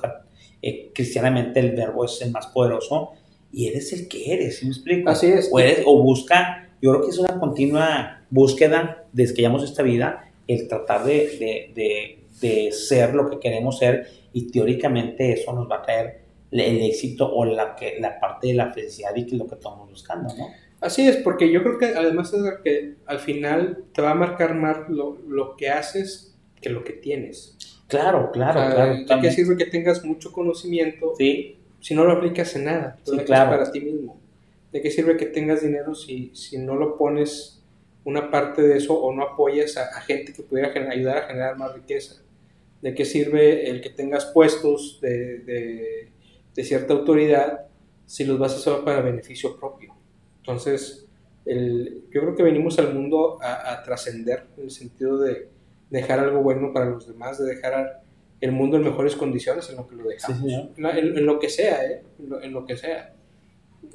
eh, cristianamente el verbo es el más poderoso y eres el que eres, ¿sí me explico? Así es. O, o busca, yo creo que es una continua búsqueda desde que llevamos esta vida, el tratar de, de, de, ser lo que queremos ser y teóricamente eso nos va a traer el éxito o la, que, la parte de la felicidad y que es lo que estamos buscando, ¿no? Así es, porque yo creo que además es que al final te va a marcar más lo, lo que haces que lo que tienes. Claro, claro, claro. ¿De qué sirve que tengas mucho conocimiento sí. si no lo aplicas en nada? Sí, claro. para ti mismo. ¿De qué sirve que tengas dinero si, si no lo pones una parte de eso o no apoyas a, gente que pudiera ayudar a generar más riqueza? ¿De qué sirve el que tengas puestos de, de, cierta autoridad si los vas a hacer para beneficio propio? Entonces, el, yo creo que venimos al mundo a, trascender en el sentido de dejar algo bueno para los demás, de dejar el mundo en mejores condiciones en lo que lo dejamos, en, lo que sea, ¿eh? en, lo, que sea.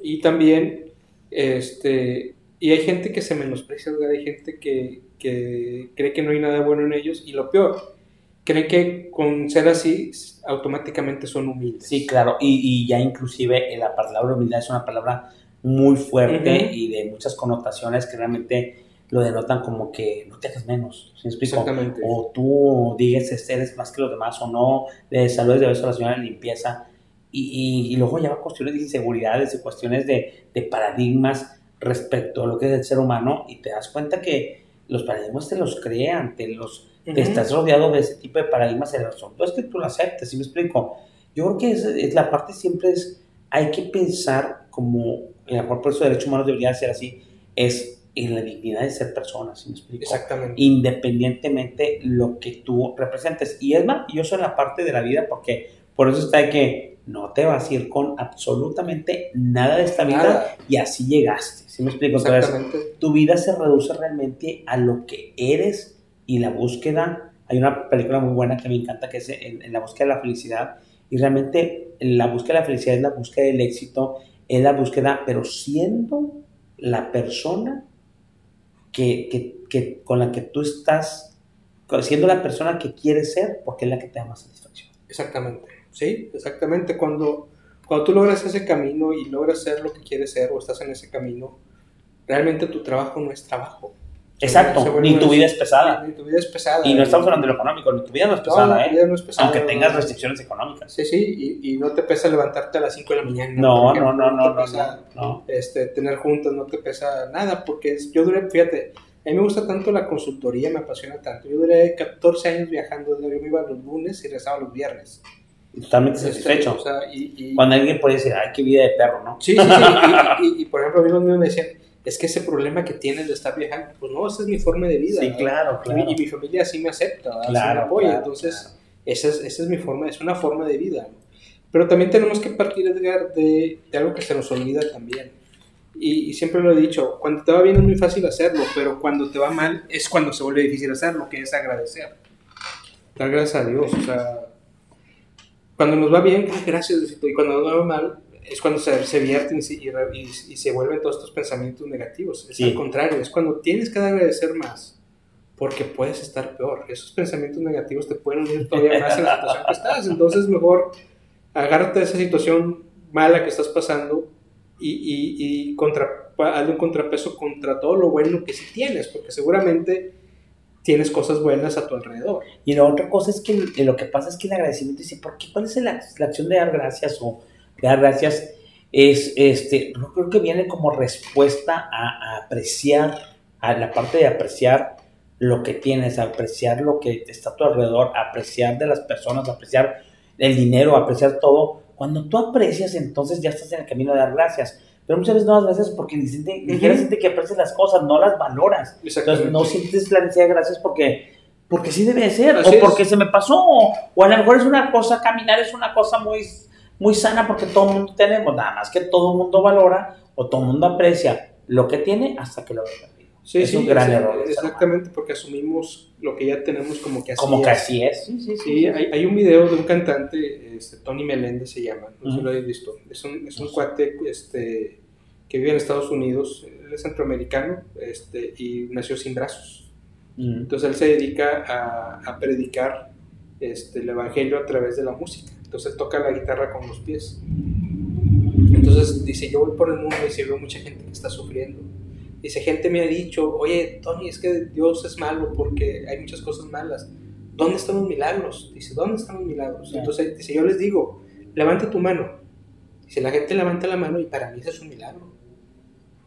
Y también, este, y hay gente que se menosprecia, hay gente que, que, cree que no hay nada bueno en ellos y lo peor, cree que con ser así automáticamente son humildes. Sí, claro, y, y ya inclusive la palabra humildad es una palabra muy fuerte y de muchas connotaciones que realmente lo denotan como que no te hagas menos, ¿sí Exactamente. O tú digas eres más que los demás o no, le saludes de beso a la señora de limpieza y, y, luego lleva cuestiones de inseguridades y cuestiones de, de paradigmas respecto a lo que es el ser humano y te das cuenta que los paradigmas te los crean, te los te estás rodeado de ese tipo de paradigmas en el asunto es que tú lo aceptes, ¿sí me explico? Yo creo que es, la parte siempre es, hay que pensar como, el mejor por eso derecho humano debería ser así, es en la dignidad de ser persona, ¿sí me explico? Exactamente. Independientemente lo que tú representes. Y es más, yo soy la parte de la vida porque por eso está que no te vas a ir con absolutamente nada de esta vida y así llegaste. ¿Sí me explico? Entonces, tu vida se reduce realmente a lo que eres y la búsqueda Hay una película muy buena que me encanta que es en, en la búsqueda de la felicidad y realmente la búsqueda de la felicidad es la búsqueda del éxito, es la búsqueda, pero siendo la persona que, que, que con la que tú estás, siendo la persona que quieres ser, porque es la que te da más satisfacción. Exactamente, sí, exactamente. Cuando, cuando tú logras ese camino y logras ser lo que quieres ser o estás en ese camino, realmente tu trabajo no es trabajo. Exacto, Se ni tu vida es pesada. Ni tu vida es pesada. Y no estamos hablando de lo económico, ni tu vida no es pesada, No, ¿eh? tu vida no es pesada, Aunque no. tengas restricciones económicas. Sí, sí, y, y no te pesa levantarte a las 5 de la mañana. No, no, no, no, no, pesa, no, no. Este, tener juntas no te pesa nada, porque es- yo duré, fíjate, a mí me gusta tanto la consultoría, me apasiona tanto. Yo duré 14 años viajando, yo me iba los lunes y regresaba los viernes. Totalmente Este, satisfecho. o sea, y, y- Cuando alguien puede decir, ay, qué vida de perro, ¿no? Sí, sí, sí. Y, por ejemplo, amigos míos me decían, es que ese problema que tienes de estar viajando, pues no, esa es mi forma de vida. Sí, ¿verdad? claro, Y mi- claro. Y, mi familia sí me acepta, Claro, me apoya. claro, Entonces, claro. Esa, es, esa es mi forma, es una forma de vida. ¿no? Pero también tenemos que partir, Edgar, de, de algo que se nos olvida también. Y, y siempre lo he dicho, cuando te va bien es muy fácil hacerlo, pero cuando te va mal es cuando se vuelve difícil hacerlo, que es agradecer. Dar gracias a Dios. O sea, cuando nos va bien, ah, gracias, Diosito, y cuando nos va mal es cuando se, se vierten y, se- y se vuelven todos estos pensamientos negativos. Es Sí. al contrario, es cuando tienes que agradecer más, porque puedes estar peor. Esos pensamientos negativos te pueden unir todavía más en la situación que estás. Entonces, mejor agárrate de esa situación mala que estás pasando y, y, y contra, hazle un contrapeso contra todo lo bueno que sí tienes, porque seguramente tienes cosas buenas a tu alrededor. Y la otra cosa es que lo que pasa es que el agradecimiento dice, ¿por qué? ¿Cuál es la, la acción de dar gracias o dar gracias? Es, este, yo creo que viene como respuesta a, a apreciar, a la parte de apreciar lo que tienes, apreciar lo que está a tu alrededor, apreciar de las personas, apreciar el dinero, apreciar todo. Cuando tú aprecias, entonces ya estás en el camino de dar gracias. Pero muchas veces no das gracias porque ni, siente, ni siquiera Ujú. siente que aprecias las cosas, no las valoras. Entonces no sientes la necesidad de gracias porque, porque sí debe de ser, Así o es. porque se me pasó, o a lo mejor es una cosa, caminar es una cosa muy, muy sana porque todo el mundo tenemos, nada más que todo el mundo valora o todo el mundo aprecia lo que tiene hasta que lo ve perdido. Sí, es sí, un gran error. Exactamente, porque asumimos lo que ya tenemos como que así Como que es. así es. Sí, sí, sí. Sí, hay, hay un video de un cantante, este, Tony Meléndez se llama, no sé si lo habéis visto. Es un, es un cuate este, que vive en Estados Unidos, él es centroamericano este, y nació sin brazos. Entonces él se dedica a, a predicar este, el evangelio a través de la música. Entonces toca la guitarra con los pies. Entonces dice, yo voy por el mundo y se veo mucha gente que está sufriendo. Dice, gente me ha dicho, oye, Tony, es que Dios es malo porque hay muchas cosas malas. ¿Dónde están los milagros? Dice, ¿dónde están los milagros? Entonces dice, yo les digo, levanta tu mano. Dice, la gente levanta la mano y para mí ese es un milagro.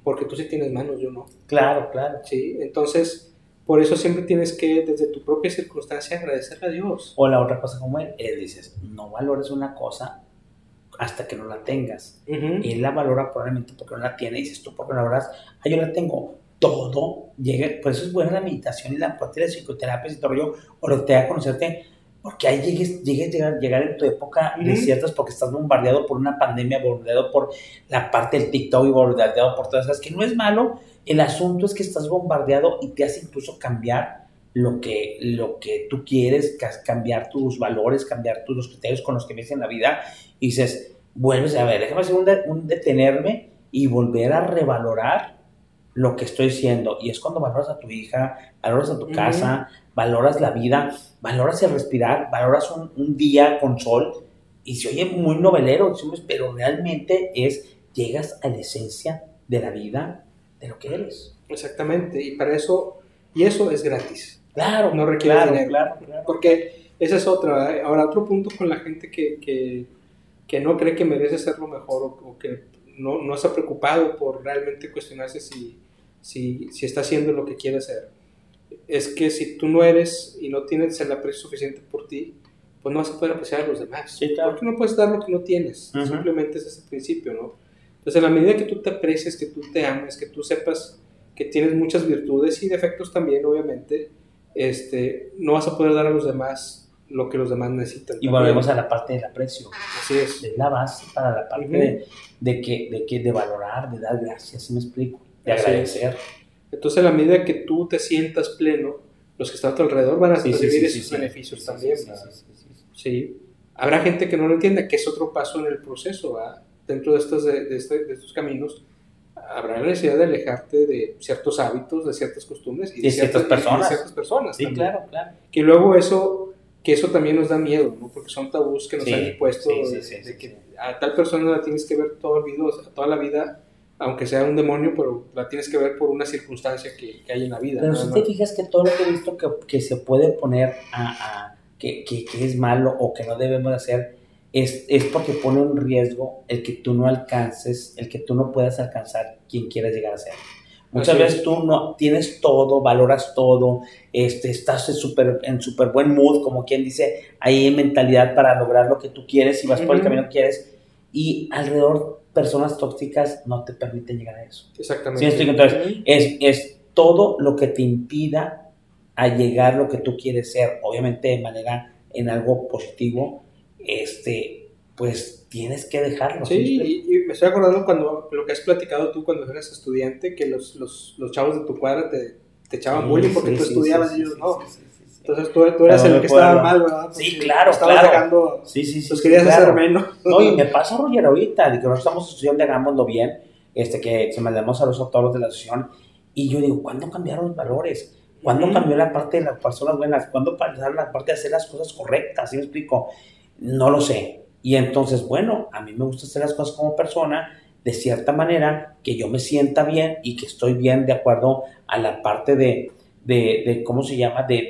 Porque tú sí tienes manos, yo no. Claro, claro. ¿sí? Entonces, por eso siempre tienes que, desde tu propia circunstancia, agradecerle a Dios. O la otra cosa como él, él dices, no valores una cosa hasta que no la tengas. Ujú. Él la valora probablemente porque no la tiene. Y dices tú, ¿por qué no la valoras? Ah, yo la tengo. Todo llega. Por eso es buena la meditación y la parte de psicoterapia y todo rollo. O lo que te da a conocerte. Porque ahí llegues, llegues llegar, llegar en tu época Ujú. desiertas porque estás bombardeado por una pandemia, bombardeado por la parte del TikTok y bombardeado por todas esas. Que no es malo. El asunto es que estás bombardeado y te hace incluso cambiar lo que, lo que tú quieres, ca- cambiar tus valores, cambiar tus los criterios con los que ves en la vida y dices, vuelves a ver, déjame hacer un, de- un detenerme y volver a revalorar lo que estoy siendo. Y es cuando valoras a tu hija, valoras a tu casa, valoras la vida, valoras el respirar, valoras un, un día con sol. Y se oye muy novelero, pero realmente es, llegas a la esencia de la vida, de lo que eres. Exactamente, y para eso, y eso es gratis. Claro, No requiere claro, dinero. claro, claro. Porque esa es otra. ¿eh? Ahora, otro punto con la gente que, que, que no cree que merece ser lo mejor o, o que no, no está preocupado por realmente cuestionarse si, si, si está haciendo lo que quiere hacer. Es que si tú no eres y no tienes el aprecio suficiente por ti, pues no vas a poder apreciar a los demás. Sí, claro. Porque no puedes dar lo que no tienes. Ujú. Simplemente ese es el principio, ¿no? Entonces, en la medida que tú te aprecies, que tú te ames, que tú sepas que tienes muchas virtudes y defectos también, obviamente, este, no vas a poder dar a los demás lo que los demás necesitan. Y también. volvemos a la parte del aprecio. Así es. Es la base para la parte Ujú. de, de que, de que de valorar, de dar gracias, ¿sí me explico? De Así agradecer. Entonces, a la medida que tú te sientas pleno, los que están a tu alrededor van a Sí, recibir sí, esos beneficios también. Sí. Habrá gente que no lo entienda, que es otro paso en el proceso, ¿verdad? Dentro de estos, de, de este- de estos caminos, habrá la necesidad de alejarte de ciertos hábitos, de ciertas costumbres y De ciertas y personas. de ciertas personas Sí, también. claro, claro. Que luego eso, que eso también nos da miedo, ¿no? Porque son tabús que nos Sí, han impuesto sí, sí, de, sí, de que a tal persona la tienes que ver todo el vida, o sea, toda la vida, aunque sea un demonio, pero la tienes que ver por una circunstancia que, que hay en la vida. Pero ¿no? si te fijas que todo lo que he visto que, que se puede poner a, a- que, que- que es malo o que no debemos hacer, es, es porque pone en riesgo el que tú no alcances, el que tú no puedas alcanzar quien quieras llegar a ser. Muchas Así es. veces tú no tienes todo, valoras todo, este, estás en súper en súper buen mood, como quien dice, ahí en mentalidad para lograr lo que tú quieres y vas por el camino que quieres, y alrededor personas tóxicas no te permiten llegar a eso. Exactamente. Sí, entonces, es, es todo lo que te impida a llegar a lo que tú quieres ser, obviamente de manera en algo positivo, este, pues tienes que dejarlo. Sí, ¿sí? y, y me estoy acordando cuando lo que has platicado tú cuando eras estudiante, que los, los, los chavos de tu cuadra te, te echaban Sí, bullying porque sí, tú sí, estudiabas sí, y ellos sí, no. sí, sí, sí, sí. Entonces tú, tú eras Pero el que estaba mal, ¿verdad? Sí, Porque claro, Estabas claro. sacando, Sí, sí, sí, los sí, querías claro. hacer menos. No, y me pasa, Roger, ahorita, de que nosotros estamos estudiando, hagámoslo bien, este, que se mandamos a los autores de la asociación, y yo digo, ¿cuándo cambiaron los valores? ¿Cuándo Ujú. cambió la parte de las personas buenas? ¿Cuándo pasaron la parte de hacer las cosas correctas? ¿Sí me explico? No lo sé. Y entonces, bueno, a mí me gusta hacer las cosas como persona, de cierta manera, que yo me sienta bien y que estoy bien de acuerdo a la parte de, de, de ¿cómo se llama? De,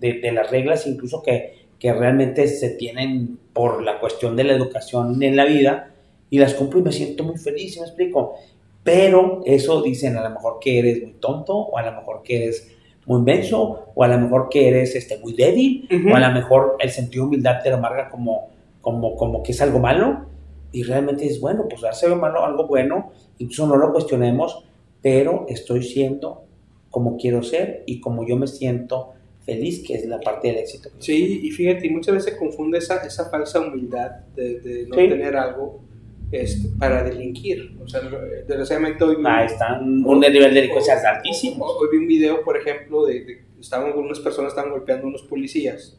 de, las reglas, incluso que, que realmente se tienen por la cuestión de la educación en la vida, y las cumplo y me siento muy feliz, ¿sí me explico? Pero eso dicen a lo mejor que eres muy tonto, o a lo mejor que eres muy menso, o a lo mejor que eres este, muy débil, Ujú. o a lo mejor el sentido de humildad te lo amarga como, como, como que es algo malo, y realmente es bueno, pues hace algo malo, algo bueno, incluso no lo cuestionemos, pero estoy siendo como quiero ser y como yo me siento feliz, que es la parte del éxito. Sí, y fíjate, muchas veces se confunde esa, esa falsa humildad de, de no Sí. tener algo este, para delinquir. O sea, desgraciadamente hoy vi, Ahí está, un nivel de delincuencia altísimo. Hoy vi un video, por ejemplo, de, de estaban unas personas estaban golpeando a unos policías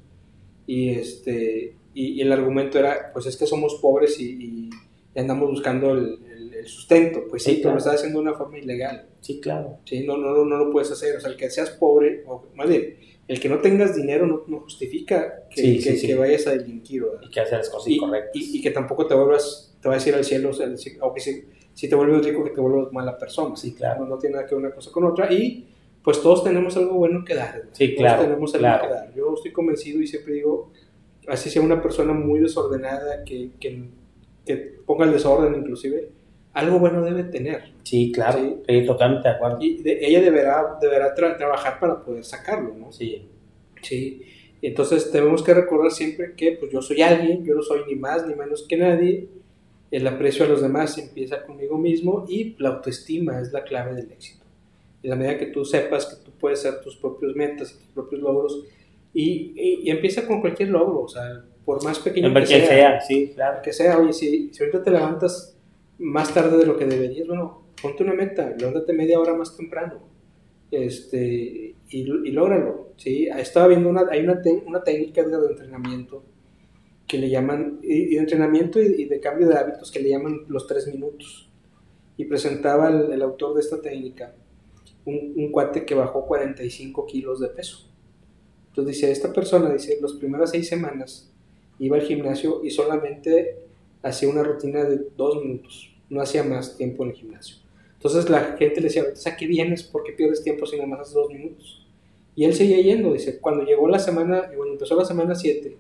y este y, y el argumento era, pues es que somos pobres y, y- andamos buscando el, el- el sustento. Pues sí, Sí, pero claro. lo estás haciendo de una forma ilegal. Sí, claro. Sí, no, no, no, no lo puedes hacer. O sea, el que seas pobre, o más bien, el que no tengas dinero no, no justifica que, Sí, que- sí. que vayas a delinquir. ¿verdad? Y que hacer las cosas incorrectas. y- y que tampoco te vuelvas, te vayas a ir al cielo, o, sea, si- si, te vuelves rico, que te vuelvas mala persona. Sí, claro. No, no tiene nada que ver una cosa con otra. Y pues todos tenemos algo bueno que dar. Sí, Todos claro, tenemos algo claro. que dar. Yo estoy convencido y siempre digo, así sea una persona muy desordenada, que, que, que ponga el desorden inclusive, algo bueno debe tener. Sí, claro. Sí. Sí, totalmente de acuerdo. Y de- ella deberá, deberá tra- trabajar para poder sacarlo, ¿no? Sí. Sí. Entonces tenemos que recordar siempre que pues yo soy alguien, yo no soy ni más ni menos que nadie. El aprecio a los demás empieza conmigo mismo y la autoestima es la clave del éxito. En la medida que tú sepas que tú puedes ser tus propios metas tus propios logros y, y- y empieza con cualquier logro, o sea, por más pequeño que sea, sea, sí, claro. que sea, oye, si, si ahorita te levantas más tarde de lo que deberías, bueno, ponte una meta, levántate media hora más temprano, este, y, y lógralo, ¿sí? Estaba viendo una, hay una, te- una técnica de entrenamiento que le llaman, y, y de entrenamiento y, y de cambio de hábitos que le llaman los tres minutos, y presentaba el, autor de esta técnica, un, un cuate que bajó 45 kilos de peso. Entonces dice, esta persona, dice, las primeras seis semanas iba al gimnasio y solamente hacía una rutina de dos minutos, no hacía más tiempo en el gimnasio. Entonces la gente le decía, ¿a qué vienes? ¿Por qué pierdes tiempo si nada más haces dos minutos? Y él seguía yendo, dice, cuando llegó la semana, cuando empezó la semana 7,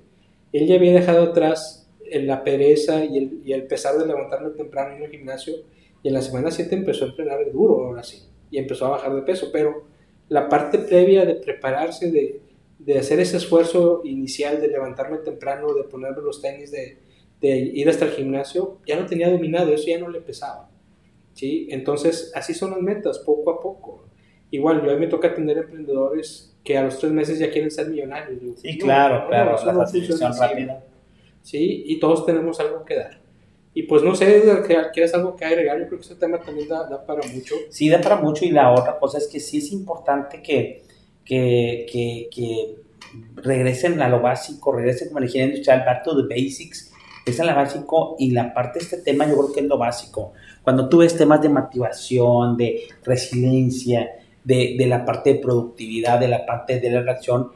él ya había dejado atrás en la pereza y el, y el pesar de levantarme temprano en el gimnasio, y en la semana 7 empezó a entrenar duro, ahora sí, y empezó a bajar de peso, pero la parte previa de prepararse, de, de hacer ese esfuerzo inicial de levantarme temprano, de ponerme los tenis, de, ir hasta el gimnasio, ya lo tenía dominado, eso ya no le pesaba. ¿sí? Entonces, así son las metas, poco a poco. Igual, yo a me toca atender emprendedores que a los tres meses ya quieren ser millonarios. Digo, Sí, no, claro, no, claro. eso La no satisfacción rápida. ¿sí? Y todos tenemos algo que dar. Y pues no sé, ¿quieres algo que agregar? Yo creo que este tema también da, da para mucho. Sí, da para mucho. Y la otra cosa es que sí es importante que, que, que, que regresen a lo básico, regresen como la ingeniería industrial, back to the basics, es lo básico y la parte de este tema yo creo que es lo básico. Cuando tú ves temas de motivación, de resiliencia, de, de la parte de productividad, de la parte de la reacción,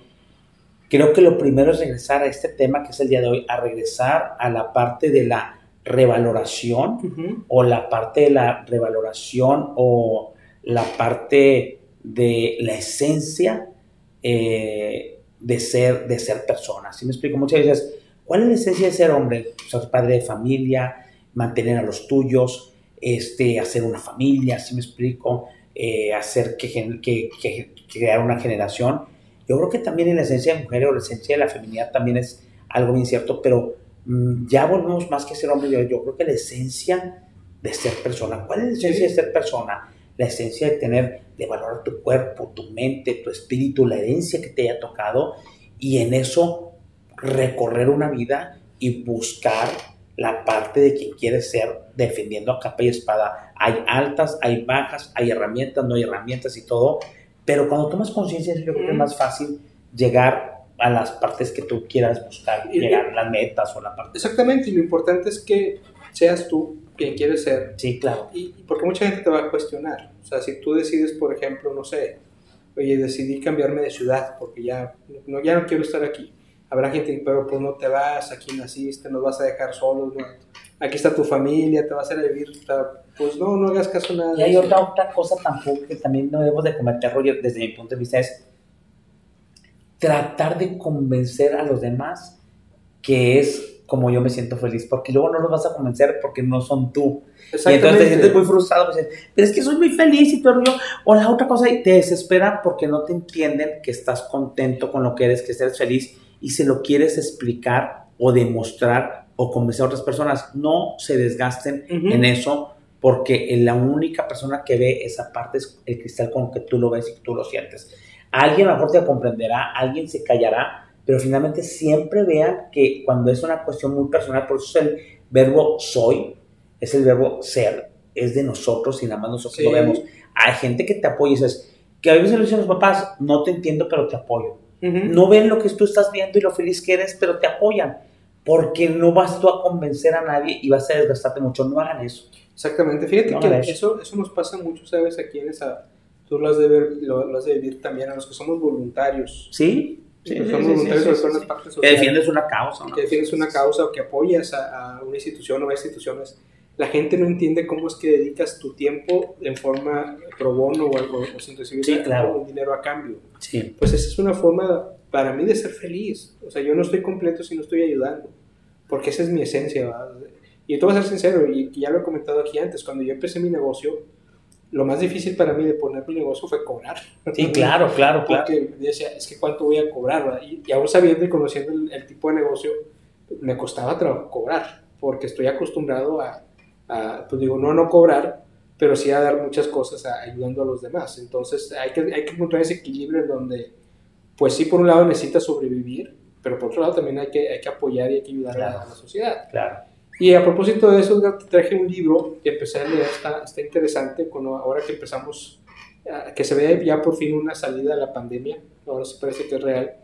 creo que lo primero es regresar a este tema que es el día de hoy, a regresar a la parte de la revaloración o la parte de la revaloración o la parte de la esencia eh, de, ser, de ser persona. ¿Sí me explico? Muchas veces, ¿cuál es la esencia de ser hombre? Ser padre de familia, mantener a los tuyos, este, hacer una familia, ¿sí me explico? Eh, hacer que, que, que, crear una generación. Yo creo que también en la esencia de mujer o la esencia de la feminidad también es algo bien cierto, pero mm, ya volvemos más que ser hombre. Yo, yo creo que la esencia de ser persona, ¿cuál es la esencia de ser persona? La esencia de tener, de valorar tu cuerpo, tu mente, tu espíritu, la herencia que te haya tocado y en eso recorrer una vida y buscar la parte de quien quiere ser defendiendo a capa y espada. Hay altas, hay bajas, hay herramientas, no hay herramientas y todo, pero cuando tomas conciencia yo creo que es más fácil llegar a las partes que tú quieras buscar, llegar a las metas o la parte. Exactamente, y lo importante es que seas tú quien quieres ser. Sí, claro. Y, porque mucha gente te va a cuestionar. O sea, si tú decides, por ejemplo, no sé, oye, decidí cambiarme de ciudad porque ya no, ya no quiero estar aquí habrá gente, pero pues no te vas, aquí naciste, nos vas a dejar solos, aquí está tu familia, te vas a ir a vivir, pues no, no hagas caso nada. Y hay otra, otra cosa tampoco que también no debemos de cometer, Roger, desde mi punto de vista, es tratar de convencer a los demás que es como yo me siento feliz, porque luego no los vas a convencer porque no son tú. Y entonces te sientes muy frustrado, pues, pero es que soy muy feliz y todo, o la otra cosa, y te desespera porque no te entienden que estás contento con lo que eres, que eres feliz y se lo quieres explicar o demostrar o convencer a otras personas. No se desgasten en eso porque la única persona que ve esa parte es el cristal con que tú lo ves y tú lo sientes. Alguien a lo mejor te comprenderá, alguien se callará, pero finalmente siempre vean que cuando es una cuestión muy personal, por eso es el verbo soy, es el verbo ser, es de nosotros y nada más nosotros lo vemos. Hay gente que te apoya y dices, que a veces le dicen los papás, no te entiendo, pero te apoyo. No ven lo que tú estás viendo y lo feliz que eres, pero te apoyan. Porque no vas tú a convencer a nadie y vas a desgastarte mucho. No hagan eso. Exactamente. Fíjate que eso. eso. nos pasa mucho, ¿sabes? Aquí en esa. Tú lo has de, ver, lo, has de vivir también a los que somos voluntarios. Sí. Sí, somos las partes. Que defiendes una causa. Que defiendes una causa o que apoyas a, a una institución o a instituciones la gente no entiende cómo es que dedicas tu tiempo en forma pro bono o, algo, o sin recibir un dinero a cambio. Sí. Pues esa es una forma para mí de ser feliz. O sea, yo no estoy completo si no estoy ayudando, porque esa es mi esencia. Y tú vas a ser sincero, y, ya lo he comentado aquí antes, cuando yo empecé mi negocio, lo más difícil para mí de poner mi negocio fue cobrar. Sí, claro, claro, claro. Porque decía, es que cuánto voy a cobrar, y, y, aún sabiendo y conociendo el, el tipo de negocio, me costaba trabajo cobrar, porque estoy acostumbrado a pues digo, no a no cobrar, pero sí a dar muchas cosas ayudando a los demás. Entonces hay que, hay que encontrar ese equilibrio en donde, pues sí, por un lado necesitas sobrevivir, pero por otro lado también hay que, hay que apoyar y hay que ayudar a, la sociedad. Claro. Y a propósito de eso, te traje un libro que empecé a leer, está, está interesante, cuando, ahora que empezamos, que se ve ya por fin una salida de la pandemia, ahora se parece que es real,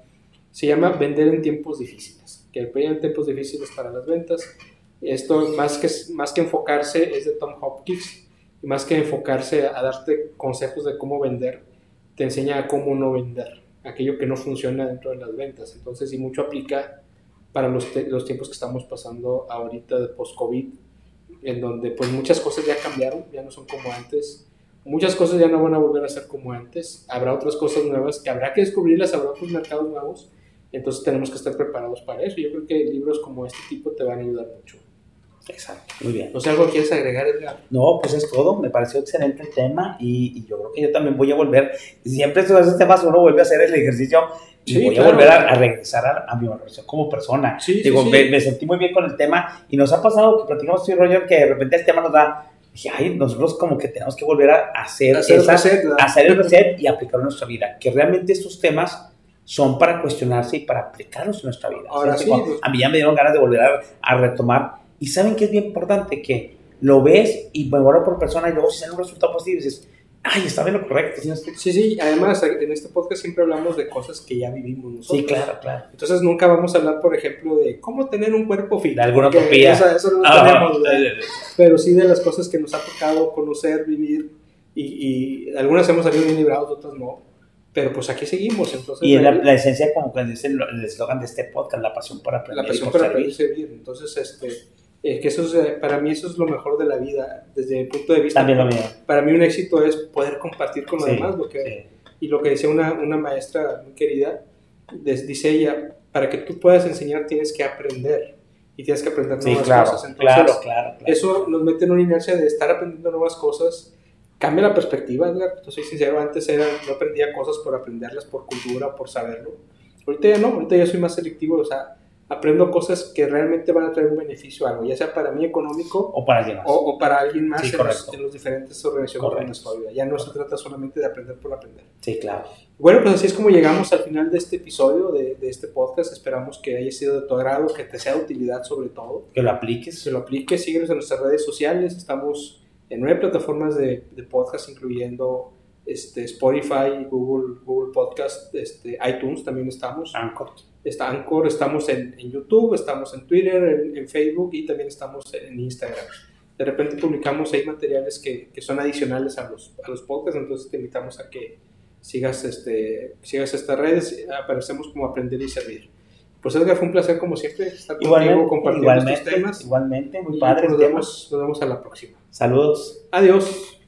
se llama Vender en tiempos difíciles, que en tiempos difíciles para las ventas, esto más que, más que enfocarse es de Tom Hopkins y más que enfocarse a, darte consejos de cómo vender, te enseña a cómo no vender, aquello que no funciona dentro de las ventas. Entonces, y mucho aplica para los, los tiempos que estamos pasando ahorita de post-COVID, en donde pues muchas cosas ya cambiaron, ya no son como antes. Muchas cosas ya no van a volver a ser como antes. Habrá otras cosas nuevas que habrá que descubrirlas, habrá otros mercados nuevos. Entonces tenemos que estar preparados para eso. Yo creo que libros como este tipo te van a ayudar mucho. Exacto, muy bien. ¿No sé algo quieres agregar, Edgar? No, pues es todo. Me pareció excelente el tema y, yo creo que yo también voy a volver. Siempre estos, estos temas uno vuelve a hacer el ejercicio y voy a volver a, regresar a, mi valoración como persona. Sí, Digo, sí, me, sentí muy bien con el tema y nos ha pasado que platicamos tú y Roger que de repente este tema nos da. Dije, ay, nosotros como que tenemos que volver a hacer, hacer, esa, hacer el reset y aplicarlo en nuestra vida. Que realmente estos temas son para cuestionarse y para aplicarlos en nuestra vida. Ahora sí, pues. a mí ya me dieron ganas de volver a retomar y saben que es bien importante que lo ves y me vuelvo por persona y luego si sale un resultado positivo dices, Ay, está bien lo correcto. Sí, sí, además en este podcast siempre hablamos de cosas que ya vivimos nosotros. Sí, claro, claro. Entonces nunca vamos a hablar, por ejemplo, de cómo tener un cuerpo fit. De alguna utopía. Eso, eso no Ah, tenemos, pero sí de las cosas que nos ha tocado conocer, vivir, y, y algunas hemos salido bien librados, otras no. Pero pues aquí seguimos, entonces... Y la, la esencia, como que dice el eslogan de este podcast, la pasión por aprender. la pasión para servir. Entonces, este, eh, que eso es, eh, para mí eso es lo mejor de la vida, desde mi punto de vista. También lo mío. Para mí un éxito es poder compartir con los Sí, demás lo que, sí. Y lo que decía una, una maestra muy querida, des- dice ella, para que tú puedas enseñar tienes que aprender y tienes que aprender Sí, nuevas claro, cosas. Entonces, claro, claro, claro. eso nos mete en una inercia de estar aprendiendo nuevas cosas. Cambia la perspectiva, Edgar. Yo soy sincero, antes era, yo aprendía cosas por aprenderlas, por cultura, por saberlo. Ahorita ya no, ahorita ya soy más selectivo, o sea, aprendo cosas que realmente van a traer un beneficio a algo, ya sea para mí económico O para alguien más. o, o para alguien más Sí, en, los, correcto. en los diferentes organizaciones Correcto. de nuestra vida. Ya no se trata solamente de aprender por aprender. Sí, claro. Bueno, pues así es como llegamos al final de este episodio, de, de este podcast. Esperamos que haya sido de tu agrado, que te sea de utilidad sobre todo. Que lo apliques. Que lo apliques, síguenos en nuestras redes sociales. Estamos en nueve plataformas de, de podcast, incluyendo este, Spotify, Google, Google Podcast, este, iTunes también estamos. Anchor. Está Anchor, estamos en, en YouTube, estamos en Twitter, en, en Facebook y también estamos en Instagram. De repente publicamos ahí materiales que, que son adicionales a los, a los podcasts, entonces te invitamos a que sigas, este, sigas estas redes. Aparecemos como Aprender y Servir. Pues Edgar, fue un placer como siempre estar contigo Igualmente, compartiendo estos temas. igualmente, muy padre nos vemos, nos vemos a la próxima. Saludos. Adiós.